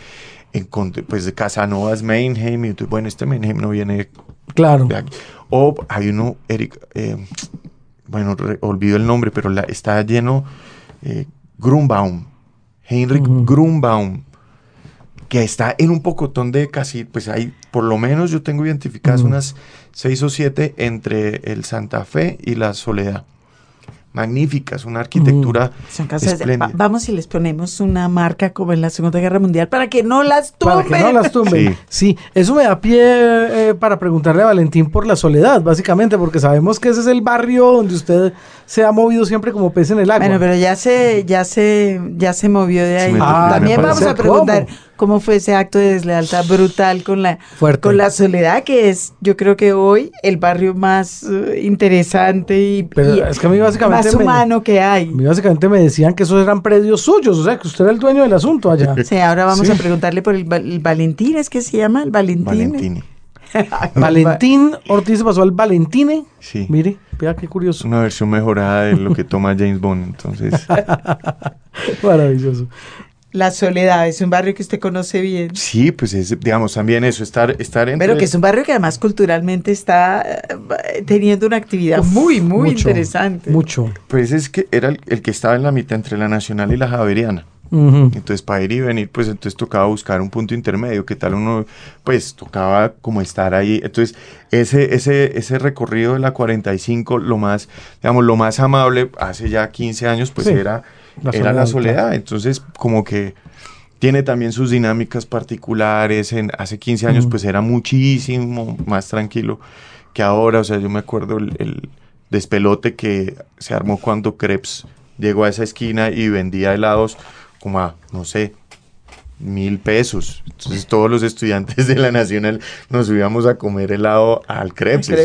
en, pues de Casanovas Mainheim, y bueno, este Mainheim no viene Claro. O hay uno, Eric, eh, bueno, olvido el nombre, pero la, está lleno, eh, Grunbaum, Heinrich Grunbaum, que está en un pocotón de casi, pues hay, por lo menos yo tengo identificadas unas seis o siete entre el Santa Fe y la Soledad magníficas, una arquitectura Son casas vamos y les ponemos una marca como en la Segunda Guerra Mundial para que no las tumben. Para que no las tumben. Sí, eso me da pie eh, para preguntarle a Valentín por la soledad, básicamente, porque sabemos que ese es el barrio donde usted se ha movido siempre como pez en el agua. Bueno, pero ya se, ya se, ya se movió de ahí. También vamos a preguntar cómo fue ese acto de deslealtad brutal con la, con la soledad, que es, yo creo que hoy, el barrio más eh, interesante y, es que a mí básicamente más humano que hay. A mí básicamente me decían que esos eran predios suyos, o sea, que usted era el dueño del asunto allá. Sí, ahora vamos a preguntarle por el, Valentín, ¿es que se llama? El Valentín. Valentín. Valentín Ortiz se pasó al Valentine. Sí. Mire, vea qué curioso. Una versión mejorada de lo que toma James Bond, entonces. Maravilloso. La Soledad es un barrio que usted conoce bien. Sí, pues es, digamos, también eso, estar, estar en... Pero que es un barrio que además culturalmente está eh, teniendo una actividad muy, muy interesante. Mucho. Pues es que era el, que estaba en la mitad entre la Nacional y la Javeriana. Entonces, para ir y venir, pues entonces tocaba buscar un punto intermedio, que tal uno, pues tocaba como estar ahí. Entonces, ese, ese, ese recorrido de la 45, lo más, digamos, lo más amable, hace ya 15 años, pues era era la soledad. Entonces, como que tiene también sus dinámicas particulares. En, hace 15 años, pues era muchísimo más tranquilo que ahora. O sea, yo me acuerdo el, despelote que se armó cuando Krebs llegó a esa esquina y vendía helados como a, no sé, mil pesos. Entonces todos los estudiantes de la Nacional nos subíamos a comer helado al crepe.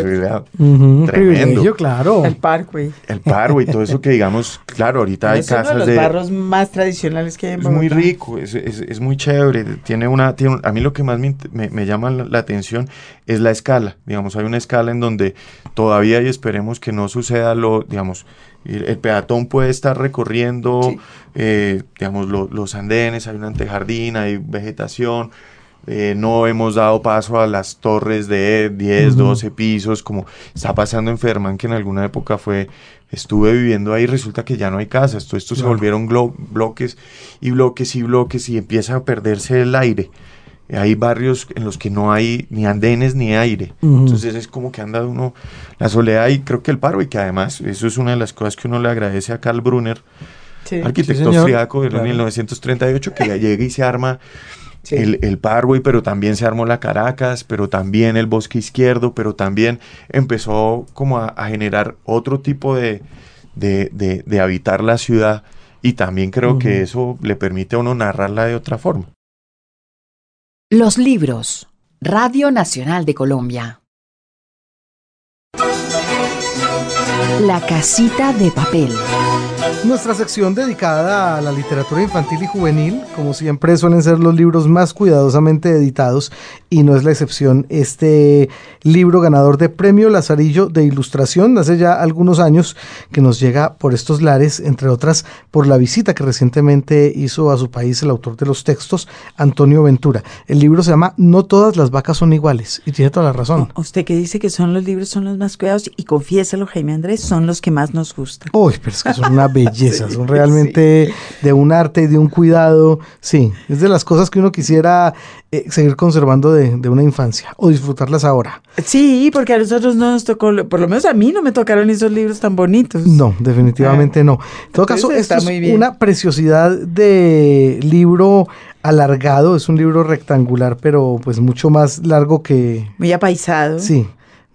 tremendo. claro. El Parkway. El Parkway, todo eso que digamos, claro, ahorita hay casas uno de los barros más tradicionales que hay en Es muy rico, es, es, muy chévere. Tiene una, tiene a mí lo que más me, me, llama la, atención es la escala. Digamos, hay una escala en donde todavía y esperemos que no suceda lo, digamos, el, peatón puede estar recorriendo, eh, digamos, los andenes, hay un antejardín, hay vegetación. Eh, no hemos dado paso a las torres de 10, 12 pisos, como está pasando en Ferman, que en alguna época fue, estuve viviendo ahí, resulta que ya no hay casas, todo esto se volvieron bloques y bloques y bloques y empieza a perderse el aire hay barrios en los que no hay ni andenes ni aire. Entonces es como que anda uno la soledad y creo que el paro y que además eso es una de las cosas que uno le agradece a Carl Brunner, arquitecto austriaco de 1938, que ya llega y se arma el, el Parway, pero también se armó la Caracas, pero también el Bosque Izquierdo, pero también empezó como a, generar otro tipo de, de, habitar la ciudad y también creo que eso le permite a uno narrarla de otra forma. Los libros. Radio Nacional de Colombia. La casita de papel. Nuestra sección dedicada a la literatura infantil y juvenil, como siempre suelen ser los libros más cuidadosamente editados y no es la excepción este libro ganador de Premio Lazarillo de Ilustración hace ya algunos años que nos llega por estos lares, entre otras por la visita que recientemente hizo a su país el autor de los textos, Antonio Ventura. El libro se llama No todas las vacas son iguales y tiene toda la razón. Usted que dice que son los libros son los más cuidados y confiéselo Jaime Andrés, son los que más nos gustan. Uy, pero es que son una belleza, son realmente de un arte y de un cuidado. Sí, es de las cosas que uno quisiera eh, seguir conservando de, una infancia o disfrutarlas ahora. Sí, porque a nosotros no nos tocó, por lo menos a mí no me tocaron esos libros tan bonitos. No, definitivamente no. En todo caso, esto es una preciosidad de libro alargado, es un libro rectangular, pero pues mucho más largo que... Muy apaisado. Sí,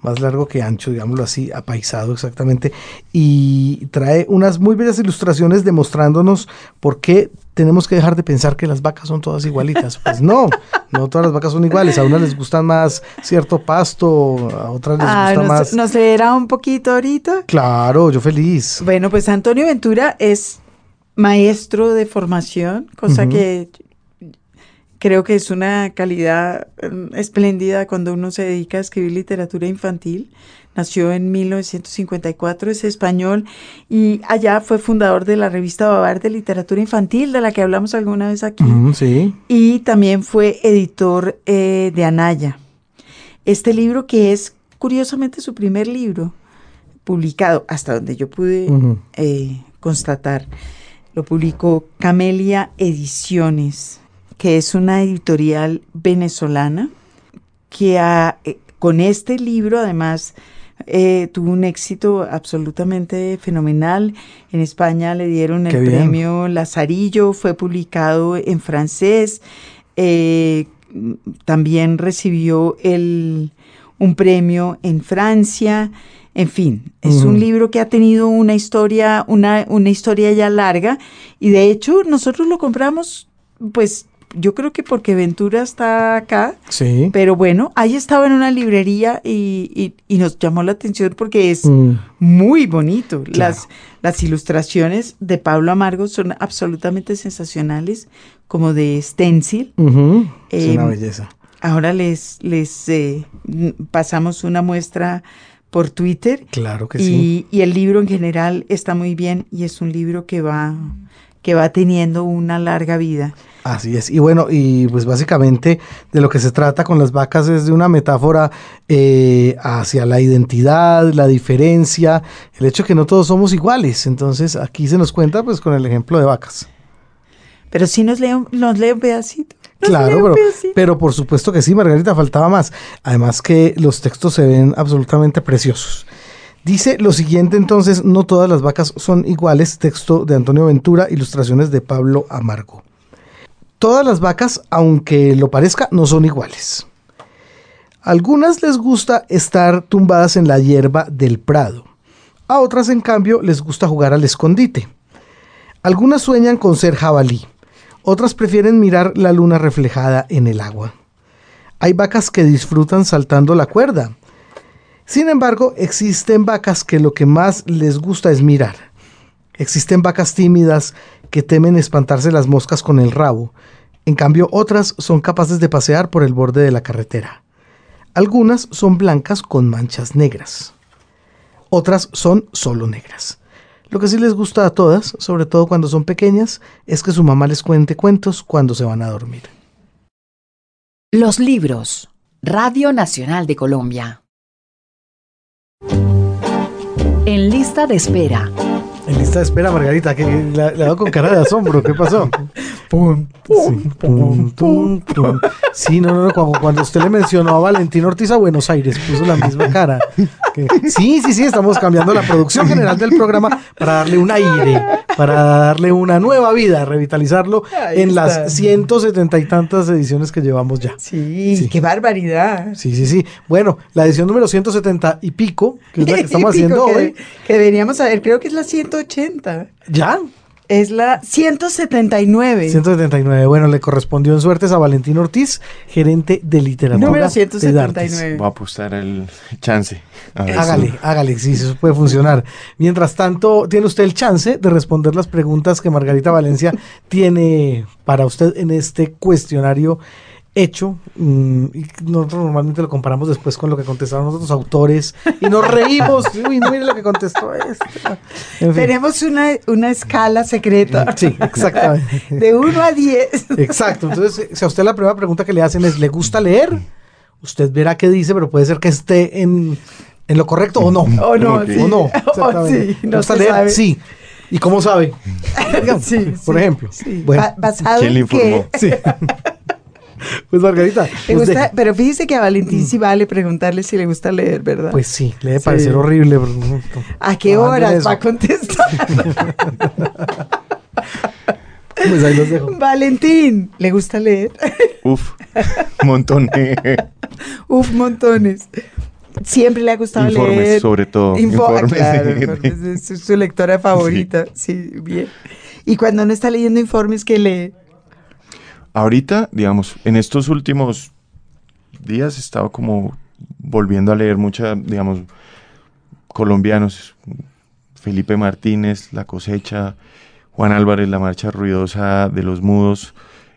más largo que ancho, digámoslo así, apaisado exactamente, y trae unas muy bellas ilustraciones demostrándonos por qué tenemos que dejar de pensar que las vacas son todas igualitas. Pues no, no todas las vacas son iguales, a unas les gusta más cierto pasto, a otras les ah, gusta más... ¿Nos verá un poquito ahorita? Claro, yo feliz. Bueno, pues Antonio Ventura es maestro de formación, cosa que creo que es una calidad mm, espléndida cuando uno se dedica a escribir literatura infantil. Nació en 1954, es español y allá fue fundador de la revista Babar de Literatura Infantil, de la que hablamos alguna vez aquí. sí. Y también fue editor eh, de Anaya. Este libro que es curiosamente su primer libro publicado, hasta donde yo pude eh, constatar, lo publicó Camelia Ediciones, que es una editorial venezolana que eh, con este libro además eh, tuvo un éxito absolutamente fenomenal. En España le dieron el premio Lazarillo, fue publicado en francés. también recibió el, un premio en Francia. En fin, es un libro que ha tenido una historia, una, una historia ya larga y de hecho nosotros lo compramos, pues yo creo que porque Ventura está acá. Sí. Pero bueno, ahí estaba en una librería y, nos llamó la atención porque es mm. muy bonito. Las, las ilustraciones de Pablo Amargo son absolutamente sensacionales, como de stencil. es una em, belleza. Ahora les, les eh, pasamos una muestra por Twitter. Claro que y, sí. Y el libro en general está muy bien y es un libro que va, que va teniendo una larga vida. Así es. Y bueno, y pues básicamente de lo que se trata con las vacas es de una metáfora eh, hacia la identidad, la diferencia, el hecho que no todos somos iguales. Entonces aquí se nos cuenta pues con el ejemplo de vacas. Pero si nos lee, nos lee un pedacito. Claro, pero, pero, por supuesto que sí, Margarita, faltaba más. Además que los textos se ven absolutamente preciosos. Dice lo siguiente entonces, no todas las vacas son iguales, texto de Antonio Ventura, ilustraciones de Pablo Amargo. Todas las vacas, aunque lo parezca, no son iguales. algunas les gusta estar tumbadas en la hierba del prado. A otras, en cambio, les gusta jugar al escondite. Algunas sueñan con ser jabalí. Otras prefieren mirar la luna reflejada en el agua. Hay vacas que disfrutan saltando la cuerda. Sin embargo, existen vacas que lo que más les gusta es mirar. Existen vacas tímidas que temen espantarse las moscas con el rabo. En cambio, otras son capaces de pasear por el borde de la carretera. Algunas son blancas con manchas negras. Otras son solo negras. Lo que sí les gusta a todas, sobre todo cuando son pequeñas, es que su mamá les cuente cuentos cuando se van a dormir. Los libros. Radio Nacional de Colombia. En lista de espera. En lista de espera, Margarita, que ha dado con cara de asombro. ¿Qué pasó? pum, pum, pum, pum, Sí, no, no, no. Cuando, usted le mencionó a Valentín Ortiz a Buenos Aires, puso la misma cara. sí, sí, sí, estamos cambiando la producción general del programa para darle un aire, para darle una nueva vida, revitalizarlo en las ciento setenta y tantas ediciones que llevamos ya. Sí, qué barbaridad. Sí, sí, sí. Bueno, la edición número 170 y pico, que es la que estamos haciendo hoy. Que deberíamos saber, creo que es la 180. ¿Ya? Es la 179. 179. Bueno, le correspondió en suertes a Valentín Ortiz, gerente de literatura. Número 179. Voy a apostar el chance. hágale, hágale, sí, eso puede funcionar. Mientras tanto, tiene usted el chance de responder las preguntas que Margarita Valencia tiene para usted en este cuestionario hecho mm, y nosotros normalmente lo comparamos después con lo que contestaron otros autores y nos reímos uy no mire lo que contestó este tenemos una, una escala secreta sí exactamente de 1 a 10 exacto entonces si a usted la primera pregunta que le hacen es ¿le gusta leer? usted verá qué dice pero puede ser que esté en, en lo correcto o no o no sí. o no sí, no gusta leer? sí ¿Y cómo sabe? sí, Por ejemplo. Bueno, ¿Quién le informó? Sí. Pues Margarita. pero fíjese que a Valentín sí vale preguntarle si le gusta leer, ¿verdad? Pues sí, le debe parecer horrible. ¿A qué horas va a contestar? pues ahí los dejo. Valentín, ¿le gusta leer? Uf, montones. Uf, montones. Siempre le ha gustado informes, sobre todo. informes. Claro, Es su, lectora favorita. Sí. sí, bien. Y cuando no está leyendo informes, ¿qué lee? Ahorita, digamos, en estos últimos días he estado como volviendo a leer mucha, digamos, colombianos, Felipe Martínez, La cosecha, Juan Álvarez, La marcha ruidosa de los mudos,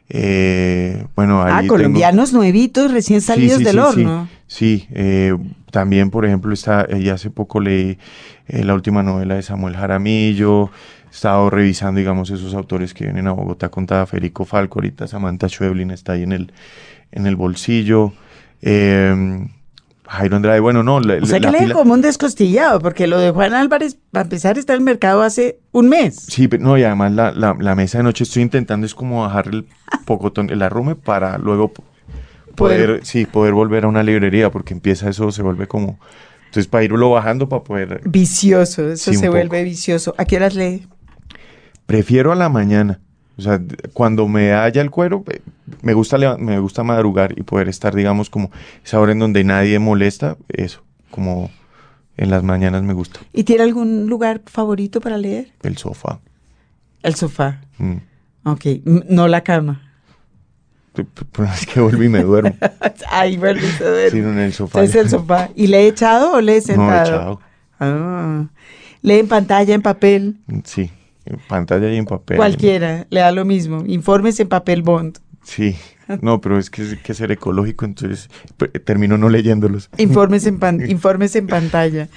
Eh, bueno, ah, colombianos nuevitos, recién salidos del horno. Sí, eh, también, por ejemplo, está, ya hace poco leí la última novela de Samuel Jaramillo, estado revisando, digamos, esos autores que vienen a Bogotá contada, Federico Falco, ahorita Samantha Schweblin está ahí en el, en el bolsillo. Eh, Jairo Andrade, bueno, no. La, o sea que le como un descostillado, porque lo de Juan Álvarez, para empezar, está en el mercado hace un mes. Sí, pero no, y además la, la, mesa de noche estoy intentando es como bajar el pocotón, el arrume para luego poder, sí, poder volver a una librería, porque empieza eso, se vuelve como. Entonces, para irlo bajando, para poder. Vicioso, eso se vuelve vicioso. ¿A qué horas lee? Prefiero a la mañana. O sea, cuando me haya el cuero, eh, me gusta, me gusta madrugar y poder estar, digamos, como esa hora en donde nadie molesta, eso, como en las mañanas me gusta. ¿Y tiene algún lugar favorito para leer? El sofá. El sofá. Mm. Ok, no la cama. Es que vuelvo y me duermo. Ay, vuelvo y se duerme. Sí, en el sofá. Es el sofá. ¿Y le he echado o le he sentado? No, he echado. Ah. ¿Lee en pantalla, en papel? Sí. En pantalla y en papel. Cualquiera, le da lo mismo. Informes en papel bond. Sí, no, pero es que hay que ser ecológico, entonces termino no leyéndolos. Informes en, informes en pantalla.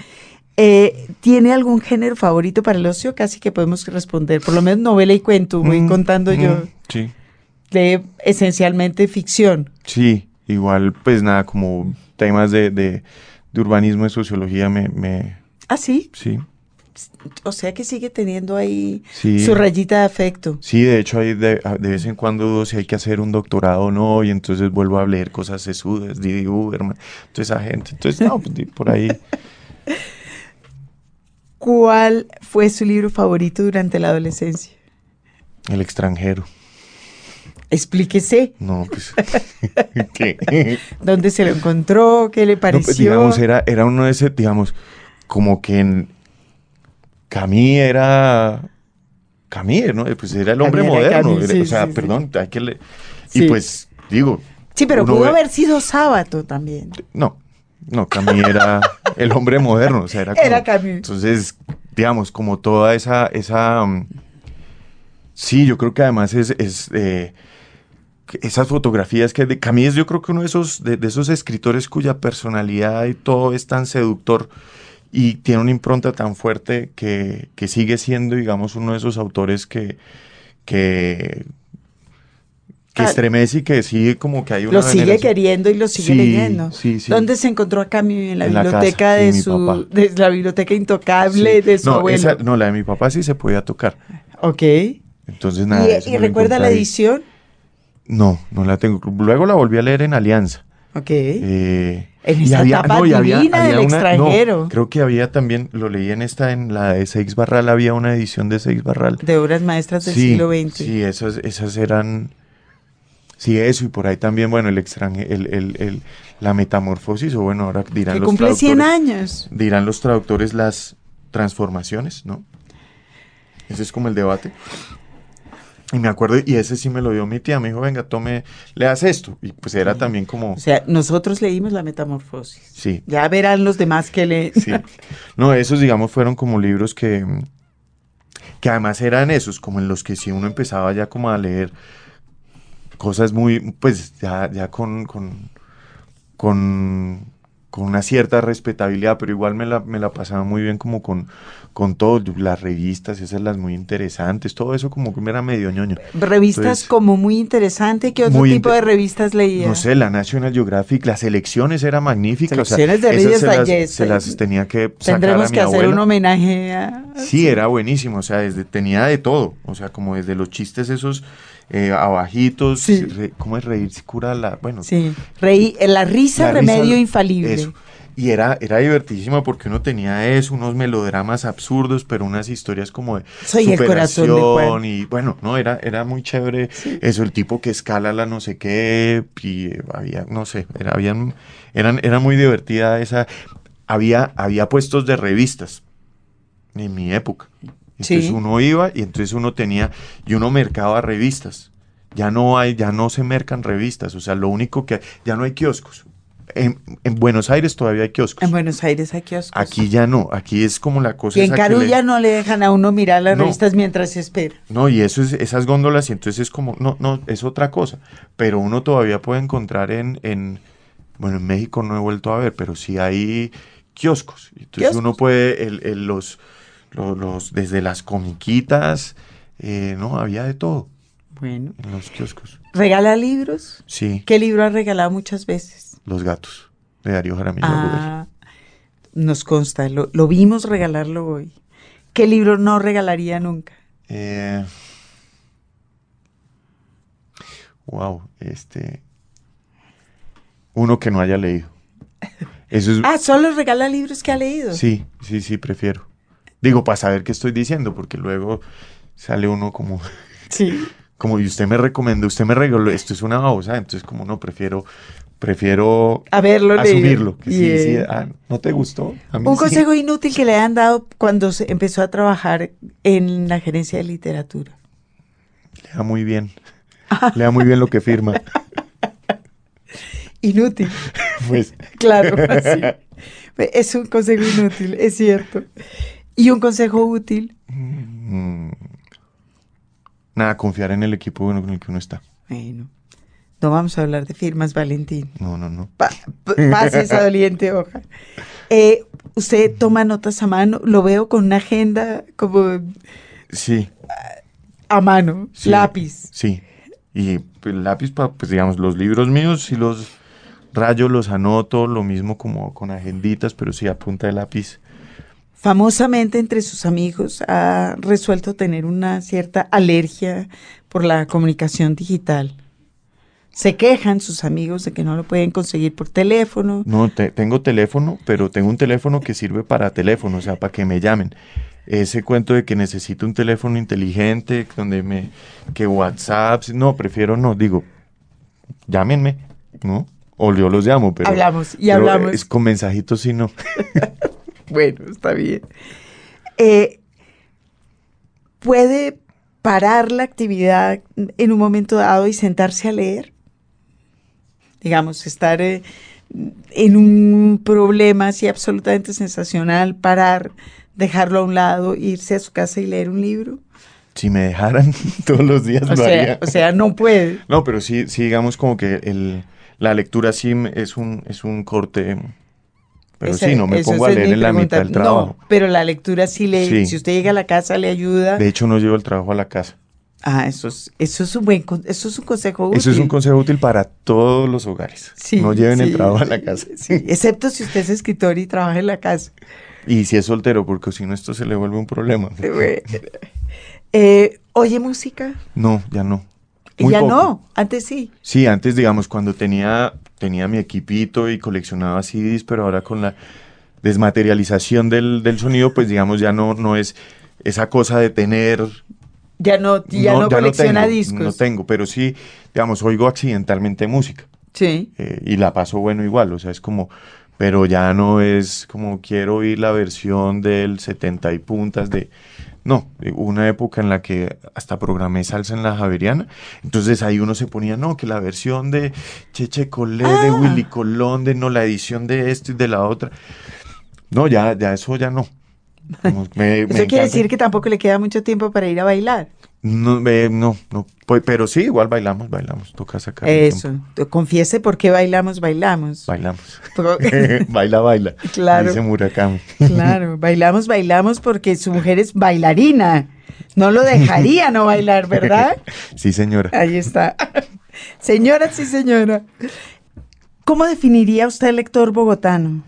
Eh, ¿Tiene algún género favorito para el ocio? Casi que podemos responder. Por lo menos novela y cuento, voy mm, contando yo. Mm, sí. De esencialmente ficción. Sí, igual, pues nada, como temas de, de, urbanismo y sociología me, me... ¿Ah, sí? Sí o sea que sigue teniendo ahí su rayita de afecto. Sí, de hecho hay de, vez en cuando dudo si hay que hacer un doctorado o no, y entonces vuelvo a leer cosas sesudas, Didi Uberman, toda esa gente. Entonces, no, pues, por ahí. ¿Cuál fue su libro favorito durante la adolescencia? El extranjero. Explíquese. No, pues. ¿Dónde se lo encontró? ¿Qué le pues, pareció? digamos, era, era uno de ese, digamos, como que en, Camille era Camille, ¿no? Pues era el hombre moderno. o sea, perdón, hay que le... Y pues, digo... Sí, pero pudo haber sido sábado también. No, no, Camille era el hombre moderno. O sea, era, era Camille. Entonces, digamos, como toda esa... esa um, sí, yo creo que además es... es eh, esas fotografías que de Camille es yo creo que uno de esos, de esos escritores cuya personalidad y todo es tan seductor y tiene una impronta tan fuerte que, sigue siendo, digamos, uno de esos autores que, que, que ah. estremece y que sigue como que hay una... Lo sigue queriendo y lo sigue leyendo. ¿Dónde se encontró a Camille? En la biblioteca de, su... De la biblioteca intocable de su no, abuelo. no, la de mi papá sí se podía tocar. Ok. Entonces nada. ¿Y, recuerda la edición? No, no la tengo. Luego la volví a leer en Alianza. Ok. Eh, en esa había, etapa divina del extranjero. creo que había también, lo leí en esta, en la de Seix Barral, había una edición de Seix Barral. De obras maestras del siglo XX. Sí, esas, esas eran... Sí, eso, y por ahí también, bueno, el extranjero, el, el, la metamorfosis, o bueno, ahora dirán que los cumple 100 años. Dirán los traductores las transformaciones, ¿no? Ese es como el debate. Y me acuerdo, y ese sí me lo dio mi tía, me dijo, venga, tome, leas esto. Y pues era también como... O sea, nosotros leímos La Metamorfosis. Sí. Ya verán los demás que leen. Sí. No, esos, digamos, fueron como libros que, que además eran esos, como en los que si uno empezaba ya como a leer cosas muy, pues ya, ya con, con, con con una cierta respetabilidad, pero igual me la, me la pasaba muy bien como con, con todo, las revistas, esas las muy interesantes, todo eso como que me era medio ñoño. Revistas como muy interesante, ¿qué otro tipo de revistas leía? No sé, la National Geographic, las elecciones era magnífica. Selecciones de Reader's Digest. Se las tenía que sacar Tendremos que hacer un homenaje a... Sí, era buenísimo, o sea, desde, tenía de todo, o sea, como desde los chistes esos eh, abajitos, ¿cómo es reír? Si cura la, bueno. Sí, reí, la risa, remedio infalible. Y era, era porque uno tenía eso, unos melodramas absurdos, pero unas historias como de Soy superación y bueno, no, era, era muy chévere eso, el tipo que escala la no sé qué, y había, no sé, era, habían, eran, era muy divertida esa, había, había puestos de revistas en mi época. Entonces uno iba y entonces uno tenía, y uno mercaba revistas. Ya no hay, ya no se mercan revistas, o sea, lo único que, ya no hay kioscos. en, Buenos Aires todavía hay kioscos. En Buenos Aires hay kioscos. Aquí ya no, aquí es como la cosa. Y en Carulla no le dejan a uno mirar las revistas mientras se espera. No, y eso es esas góndolas y entonces es como, no, no, es otra cosa. Pero uno todavía puede encontrar en, en bueno, en México no he vuelto a ver, pero sí hay kioscos. Entonces uno puede, el, los, los, desde las comiquitas, eh, no, había de todo. Bueno. En los kioscos. ¿Regala libros? Sí. ¿Qué libro ha regalado muchas veces? Los gatos, de Darío Jaramillo. Ah, nos consta, lo, vimos regalarlo hoy. ¿Qué libro no regalaría nunca? Eh, wow, este... Uno que no haya leído. Eso es, ah, solo regala libros que ha leído. Sí, sí, sí, prefiero. Digo, para saber qué estoy diciendo, porque luego sale uno como... Sí. Como, y usted me recomendó, usted me regaló, esto es una babosa, entonces como no, prefiero prefiero Haberlo asumirlo. Que sí, sí, ah, ¿No te gustó? Un consejo inútil que le han dado cuando se empezó a trabajar en la gerencia de literatura. Le da muy bien. le da muy bien lo que firma. Inútil. pues. Claro, así. Es un consejo inútil, es cierto. ¿Y un consejo útil? Mm, nada, confiar en el equipo con el que uno está. Bueno. No vamos a hablar de firmas, Valentín. No, no, no. pase esa doliente hoja. Eh, ¿Usted toma notas a mano? Lo veo con una agenda como... Sí. A mano, lápiz. Sí. Y pues, lápiz para, pues digamos, los libros míos y los rayo, los anoto, lo mismo como con agenditas, pero sí a punta de lápiz. Famosamente entre sus amigos ha resuelto tener una cierta alergia por la comunicación digital. Se quejan sus amigos de que no lo pueden conseguir por teléfono. No, tengo teléfono, pero tengo un teléfono que sirve para teléfono, o sea, para que me llamen. Ese cuento de que necesito un teléfono inteligente, donde me, que WhatsApp, no, prefiero no, digo, llámenme, ¿no? O yo los llamo, pero... Hablamos y hablamos. Es con mensajitos y no. bueno, está bien. Eh, ¿Puede parar la actividad en un momento dado y sentarse a leer? Digamos, estar eh, en un problema así absolutamente sensacional, parar, dejarlo a un lado, irse a su casa y leer un libro. Si me dejaran todos los días o sea, O sea, no puede. No, pero sí, sí digamos como que el la lectura sí es un, es un corte. Pero sí, no me pongo a leer en la mitad del trabajo. No, pero la lectura sí le. Si usted llega a la casa, le ayuda. De hecho, no llevo el trabajo a la casa. Ah, eso es, eso es un buen eso es un consejo útil. Eso es un consejo útil para todos los hogares. Sí, no lleven el trabajo a la casa. Sí, excepto si usted es escritor y trabaja en la casa. Y si es soltero, porque si no esto se le vuelve un problema. Eh, ¿Oye música? No, ya no. Ya no, antes sí. Sí, antes, digamos, cuando tenía, tenía mi equipito y coleccionaba CDs, pero ahora con la desmaterialización del, del sonido, pues digamos, ya no, no es esa cosa de tener ya no, ya no, colecciona discos. No tengo, pero sí, digamos, oigo accidentalmente música. Sí. Eh, y la paso bueno igual, o sea, es como, pero ya no es como quiero oír la versión del 70 y puntas de, no, una época en la que hasta programé salsa en la Javeriana. Entonces ahí uno se ponía, no, que la versión de Cheche Colé, de ah. Willy Colón, de no, la edición de esto y de la otra. No, ya, ya eso ya no. eso quiere decir que tampoco le queda mucho tiempo para ir a bailar. No, no, no, pues, pero sí, igual bailamos, bailamos, toca sacar. Eso, confiese por qué bailamos, bailamos. Bailamos. baila, baila. Claro. Dice Murakami. claro, bailamos, bailamos porque su mujer es bailarina. No lo dejaría no bailar, ¿verdad? sí, señora. Ahí está. señora, sí, señora. ¿Cómo definiría usted el lector bogotano?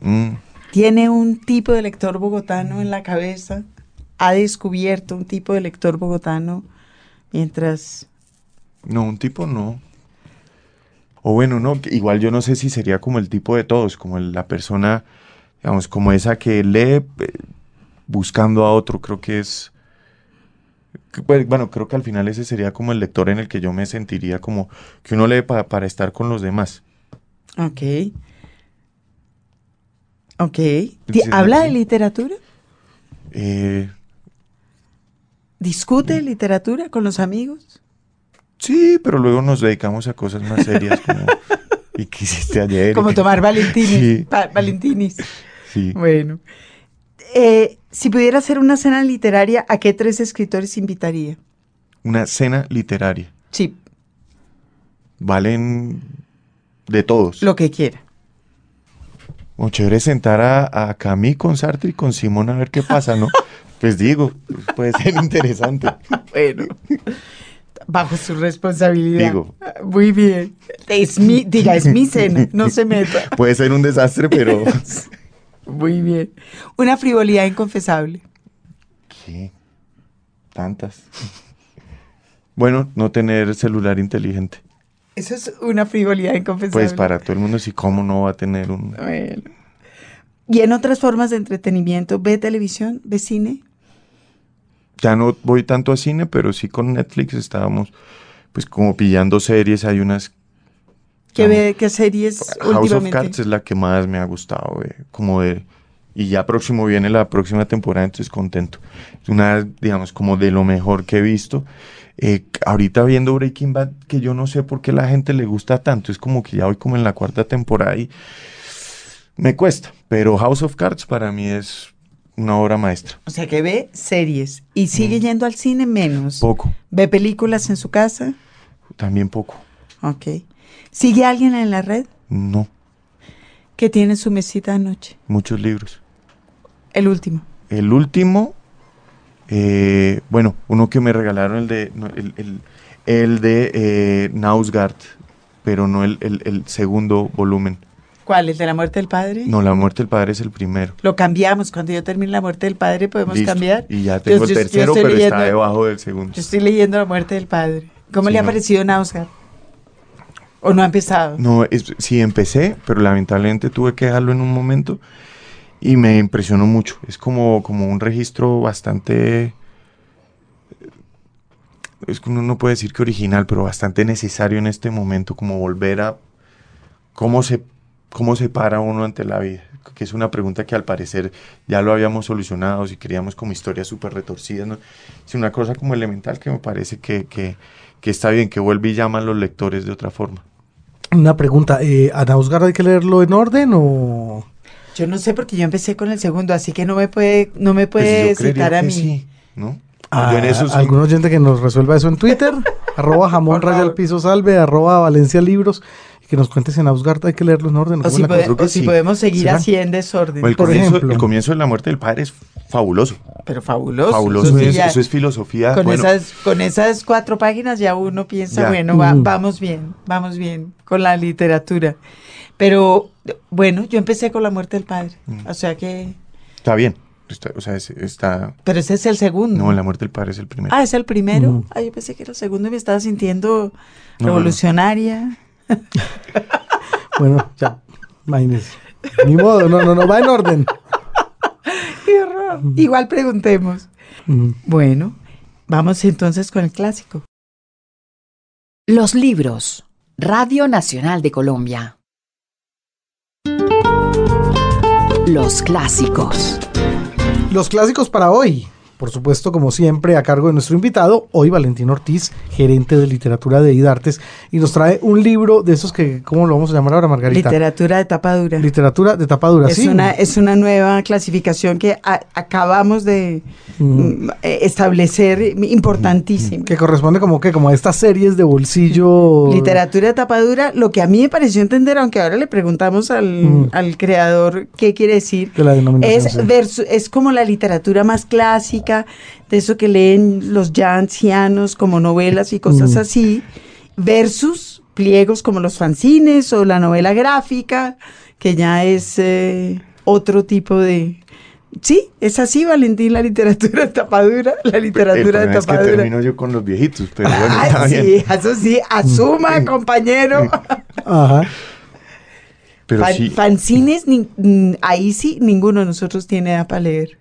Mm. ¿Tiene un tipo de lector bogotano en la cabeza? Ha descubierto un tipo de lector bogotano mientras... No, un tipo no. O bueno, no, igual yo no sé si sería como el tipo de todos, como la persona, digamos, como esa que lee eh, buscando a otro, creo que es... Bueno, creo que al final ese sería como el lector en el que yo me sentiría como que uno lee para estar con los demás. Ok. Ok. ¿Habla de literatura? Eh, ¿Discute literatura con los amigos? Sí, pero luego nos dedicamos a cosas más serias como ¿Y qué hiciste ayer? Como tomar Valentinis. Valentinis. Sí. Bueno. Eh, si pudiera hacer una cena literaria, ¿a qué tres escritores invitaría? Una cena literaria. Sí. Valen de todos. Lo que quiera. O chévere sentar a, a Camille con Sartre y con Simón a ver qué pasa, ¿no? pues digo, puede ser interesante. bueno. Bajo su responsabilidad. Digo. Muy bien. Es mi, diga, es mi cena, no se meta. Puede ser un desastre, pero. Muy bien. Una frivolidad inconfesable. ¿Qué? Tantas. Bueno, no tener celular inteligente. Eso es una frivolidad inconfesable. Pues para todo el mundo, sí, ¿cómo no va a tener un...? Bueno. ¿Y en otras formas de entretenimiento? ¿Ve televisión? ¿Ve cine? Ya no voy tanto a cine, pero sí con Netflix estábamos pues como pillando series. Hay unas ¿Qué, ve, qué series House of Cards es la que más me ha gustado, como de... Y ya próximo viene la próxima temporada, entonces contento. Es una, digamos, como de lo mejor que he visto. Eh, ahorita viendo Breaking Bad, que yo no sé por qué la gente le gusta tanto, es como que ya voy como en la cuarta temporada y me cuesta, pero House of Cards para mí es una obra maestra. O sea que ve series y sigue mm. yendo al cine menos. Poco. ¿Ve películas en su casa? También poco. Ok. ¿Sigue alguien en la red? No. ¿Qué tiene su mesita anoche? Muchos libros. El último. El último, eh, bueno, uno que me regalaron, el de, el, de eh, Nausgard, pero no el, el, segundo volumen. ¿Cuál? ¿El de la muerte del padre? No, la muerte del padre es el primero. Lo cambiamos. Cuando yo termine la muerte del padre, podemos cambiar. Y ya tengo el tercero, pero está debajo del segundo. Yo estoy leyendo la muerte del padre. ¿Cómo le ha parecido Nausgard? ¿O no ha empezado? No, sí empecé, pero lamentablemente tuve que dejarlo en un momento y me impresionó mucho. Es como, como un registro bastante... Es que uno no puede decir que original, pero bastante necesario en este momento, como volver a cómo se, cómo se para uno ante la vida, que es una pregunta que al parecer ya lo habíamos solucionado, si queríamos como historias súper retorcidas, ¿no? es una cosa como elemental que me parece que, que, que está bien, que vuelve y llama a los lectores de otra forma. Una pregunta, eh, ¿a Nausgard hay que leerlo en orden o...? Yo no sé porque yo empecé con el segundo, así que no me puede, no me puede pues citar a mí. Sí, ¿no? Ah, ¿Algún oyente que nos resuelva eso en Twitter? arroba jamón raya al piso salve, arroba valencia libros que nos cuentes en Ausgard, hay que leerlo en orden. O si, podemos seguir así en desorden. el, Por comienzo, ejemplo. el comienzo de la muerte del padre es fabuloso. Pero fabuloso. Fabuloso, eso, es filosofía. Con, esas, con esas cuatro páginas ya uno piensa, bueno, vamos bien, vamos bien con la literatura. Pero bueno, yo empecé con la muerte del padre, o sea que... Está bien. o sea, está... Pero ese es el segundo. No, la muerte del padre es el primero. Ah, es el primero. Ah, yo pensé que era el segundo y me estaba sintiendo revolucionaria. bueno, ya, imagínese. Ni modo, no, no, no, va en orden. Qué horror. Igual preguntemos. Bueno, vamos entonces con el clásico. Los libros. Radio Nacional de Colombia. Los clásicos. Los clásicos para hoy por supuesto, como siempre, a cargo de nuestro invitado, hoy Valentín Ortiz, gerente de literatura de IDARTES, y nos trae un libro de esos que, ¿cómo lo vamos a llamar ahora, Margarita? Literatura de tapa dura. Literatura de tapa dura, es sí. Una, es una nueva clasificación que acabamos de mm, eh, establecer, importantísima. Que corresponde como que, como a estas series de bolsillo. Literatura de tapa dura, lo que a mí me pareció entender, aunque ahora le preguntamos al, mm. al creador qué quiere decir, es, es como la literatura más clásica, de eso que leen los ya ancianos como novelas y cosas mm. así, versus pliegos como los fanzines o la novela gráfica, que ya es eh, otro tipo de... Sí, es así, Valentín, la literatura de tapadura, la literatura de tapadura. Es que termino yo con los viejitos, pero bueno, está sí, eso sí, asuma, compañero. Ajá. Pero sí. Fanzines, ahí sí, ninguno de nosotros tiene edad para leer.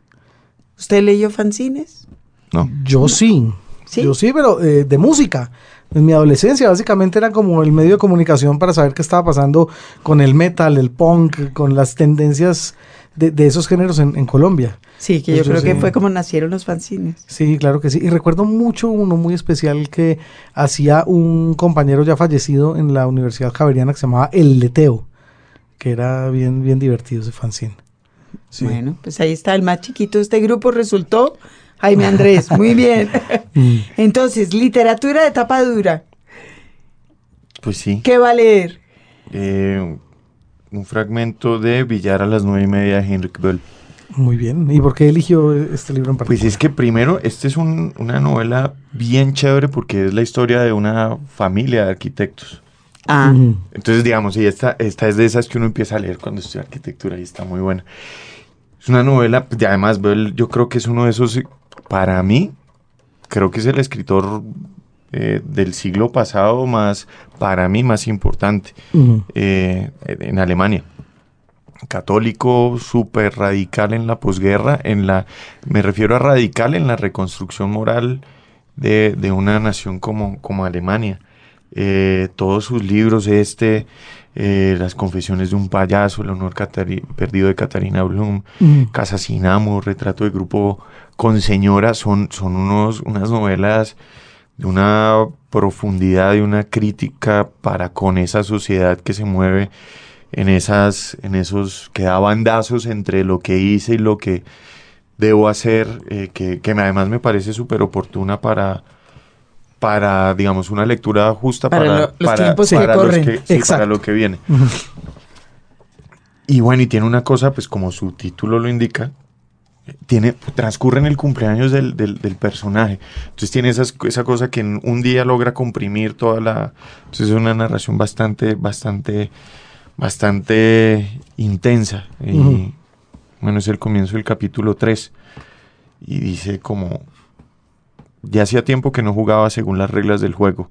¿Usted leyó fanzines? No. Yo sí. ¿Sí? Yo sí, pero eh, de música. En mi adolescencia básicamente era como el medio de comunicación para saber qué estaba pasando con el metal, el punk, con las tendencias de, esos géneros en, Colombia. Sí, que yo creo que fue como nacieron los fanzines. Sí, claro que sí. Y recuerdo mucho uno muy especial que hacía un compañero ya fallecido en la Universidad Javeriana que se llamaba El Leteo, que era bien, bien divertido ese fanzine. Bueno, pues ahí está el más chiquito de este grupo, resultó Jaime Andrés, muy bien. Mm. Entonces, literatura de tapa dura. Pues sí. ¿Qué va a leer? Eh, un fragmento de Villar a las nueve y media de Henrik Bell. Muy bien. ¿Y por qué eligió este libro en particular? Pues es que primero, esta es una novela bien chévere porque es la historia de una familia de arquitectos. Ah. Entonces, digamos, y esta, esta es de esas que uno empieza a leer cuando estudia arquitectura y está muy buena. Es una novela, y además yo creo que es uno de esos, para mí, creo que es el escritor eh, del siglo pasado más, para mí, más importante eh, en Alemania. Católico, súper radical en la posguerra, en la, me refiero a radical en la reconstrucción moral de, una nación como, como Alemania. Eh, todos sus libros, este, Las confesiones de un payaso, El honor perdido de Catarina Blum, Casa sin amo, Retrato de grupo con señora, son, son unos, unas novelas de una profundidad y una crítica para con esa sociedad que se mueve en esas, en esos, que da bandazos entre lo que hice y lo que debo hacer, eh, que, que, además me parece súper oportuna para, para, digamos, una lectura justa para, los tiempos que corren. para lo que viene. Y bueno, y tiene una cosa, pues como su título lo indica, tiene, transcurre en el cumpleaños del, personaje. Entonces tiene esa cosa que en un día logra comprimir toda la... Entonces es una narración bastante, bastante, bastante intensa. Y bueno, es el comienzo del capítulo 3. Y dice como... Ya hacía tiempo que no jugaba según las reglas del juego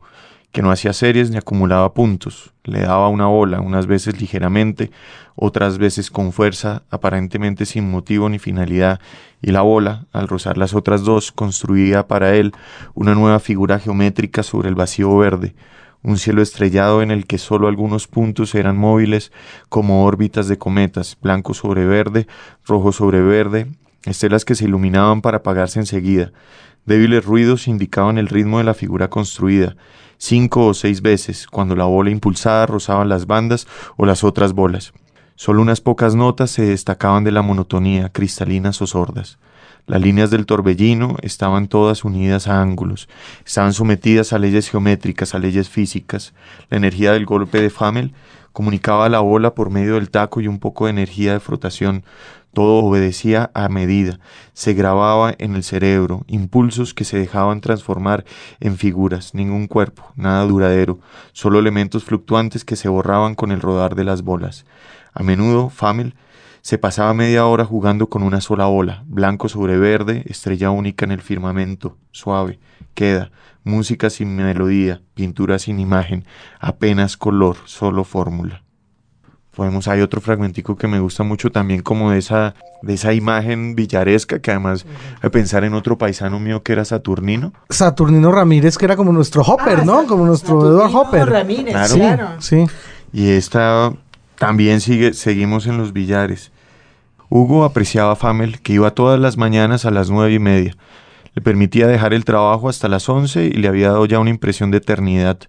que no hacía series ni acumulaba puntos. Le daba una bola, unas veces ligeramente, otras veces con fuerza, aparentemente sin motivo ni finalidad, y la bola, al rozar las otras dos, construía para él una nueva figura geométrica sobre el vacío verde, un cielo estrellado en el que sólo algunos puntos eran móviles, como órbitas de cometas, blanco sobre verde, rojo sobre verde, estelas que se iluminaban para apagarse enseguida. Débiles ruidos indicaban el ritmo de la figura construida, cinco o seis veces, cuando la bola impulsada rozaba las bandas o las otras bolas. Solo unas pocas notas se destacaban de la monotonía, cristalinas o sordas. Las líneas del torbellino estaban todas unidas a ángulos, estaban sometidas a leyes geométricas, a leyes físicas. La energía del golpe de Famel comunicaba a la bola por medio del taco y un poco de energía de frotación, todo obedecía a medida, se grababa en el cerebro, impulsos que se dejaban transformar en figuras, ningún cuerpo, nada duradero, solo elementos fluctuantes que se borraban con el rodar de las bolas. A menudo, Famel se pasaba media hora jugando con una sola bola, blanco sobre verde, estrella única en el firmamento, suave, queda, música sin melodía, pintura sin imagen, apenas color, solo fórmula podemos hay otro fragmentico que me gusta mucho también como de esa de esa imagen villaresca que además de pensar en otro paisano mío que era Saturnino. Saturnino Ramírez que era como nuestro Hopper ah, no como nuestro Edward Hopper. Ramírez claro. sí. Y esta también sigue seguimos en los billares. Hugo apreciaba a Famel que iba todas las mañanas a las nueve y media. Le permitía dejar el trabajo hasta las once y le había dado ya una impresión de eternidad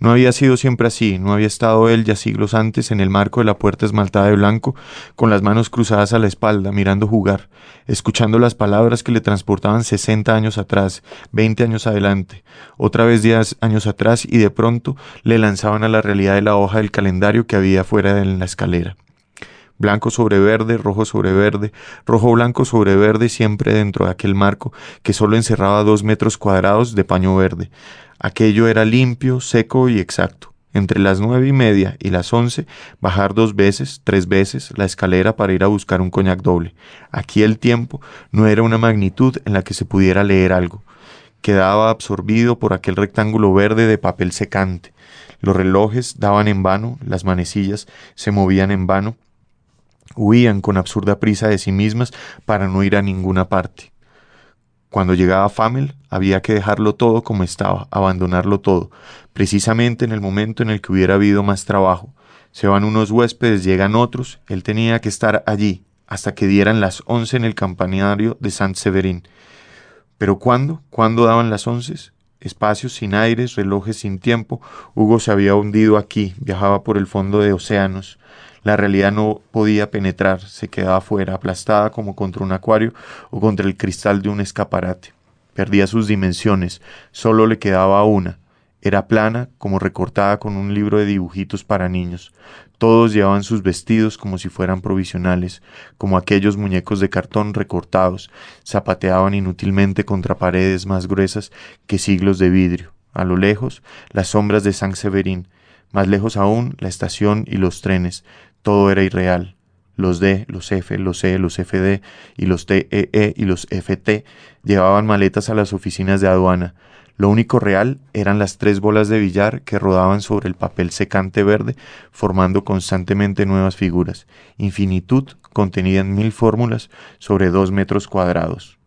no había sido siempre así, no había estado él ya siglos antes en el marco de la puerta esmaltada de blanco, con las manos cruzadas a la espalda, mirando jugar, escuchando las palabras que le transportaban sesenta años atrás, veinte años adelante, otra vez diez años atrás, y de pronto le lanzaban a la realidad de la hoja del calendario que había fuera de la escalera blanco sobre verde, rojo sobre verde, rojo blanco sobre verde, siempre dentro de aquel marco que solo encerraba dos metros cuadrados de paño verde. Aquello era limpio, seco y exacto. Entre las nueve y media y las once, bajar dos veces, tres veces, la escalera para ir a buscar un coñac doble. Aquí el tiempo no era una magnitud en la que se pudiera leer algo. Quedaba absorbido por aquel rectángulo verde de papel secante. Los relojes daban en vano, las manecillas se movían en vano, huían con absurda prisa de sí mismas para no ir a ninguna parte. Cuando llegaba Famel, había que dejarlo todo como estaba, abandonarlo todo, precisamente en el momento en el que hubiera habido más trabajo. Se van unos huéspedes, llegan otros, él tenía que estar allí, hasta que dieran las once en el campanario de Saint Severin. Pero ¿cuándo? ¿Cuándo daban las once? Espacios sin aires, relojes sin tiempo. Hugo se había hundido aquí, viajaba por el fondo de océanos. La realidad no podía penetrar, se quedaba fuera, aplastada como contra un acuario o contra el cristal de un escaparate. Perdía sus dimensiones, solo le quedaba una. Era plana, como recortada con un libro de dibujitos para niños. Todos llevaban sus vestidos como si fueran provisionales, como aquellos muñecos de cartón recortados, zapateaban inútilmente contra paredes más gruesas que siglos de vidrio. A lo lejos, las sombras de San Severín, más lejos aún, la estación y los trenes, todo era irreal. Los D, los F, los E, los FD y los TEE e y los FT llevaban maletas a las oficinas de aduana. Lo único real eran las tres bolas de billar que rodaban sobre el papel secante verde, formando constantemente nuevas figuras. Infinitud contenida en mil fórmulas sobre dos metros cuadrados.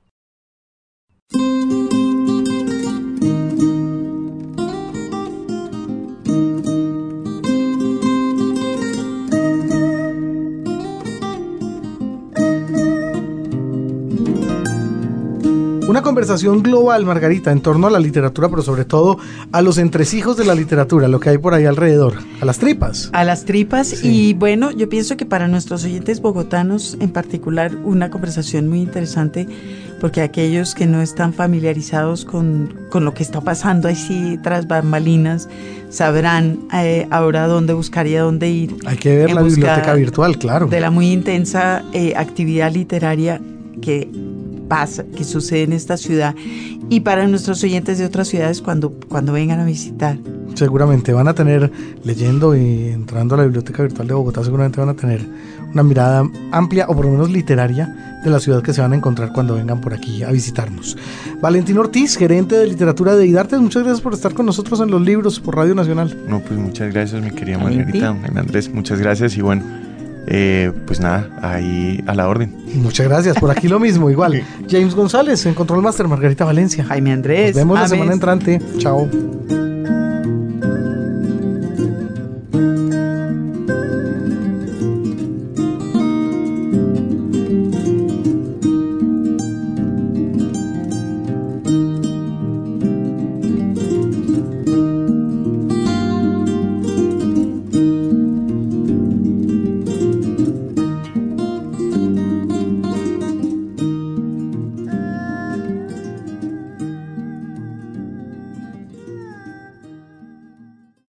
Conversación global, Margarita, en torno a la literatura, pero sobre todo a los entresijos de la literatura, lo que hay por ahí alrededor, a las tripas. A las tripas y bueno, yo pienso que para nuestros oyentes bogotanos en particular, una conversación muy interesante, porque aquellos que no están familiarizados con, lo que está pasando así tras bambalinas, sabrán eh, ahora dónde buscar y a dónde ir. Hay que ver la biblioteca virtual, claro. De la muy intensa eh, actividad literaria que pasa, que sucede en esta ciudad y para nuestros oyentes de otras ciudades cuando, cuando vengan a visitar. Seguramente van a tener, leyendo y entrando a la Biblioteca Virtual de Bogotá, seguramente van a tener una mirada amplia o por lo menos literaria de la ciudad que se van a encontrar cuando vengan por aquí a visitarnos. Valentín Ortiz, gerente de literatura de IDARTES, muchas gracias por estar con nosotros en los libros por Radio Nacional. No, pues muchas gracias mi querida Margarita, Andrés, muchas gracias y bueno eh, pues nada, ahí a la orden. Muchas gracias, por aquí lo mismo, igual. James González, en Control Master, Margarita Valencia. Jaime Andrés. Nos vemos la semana entrante. Chao.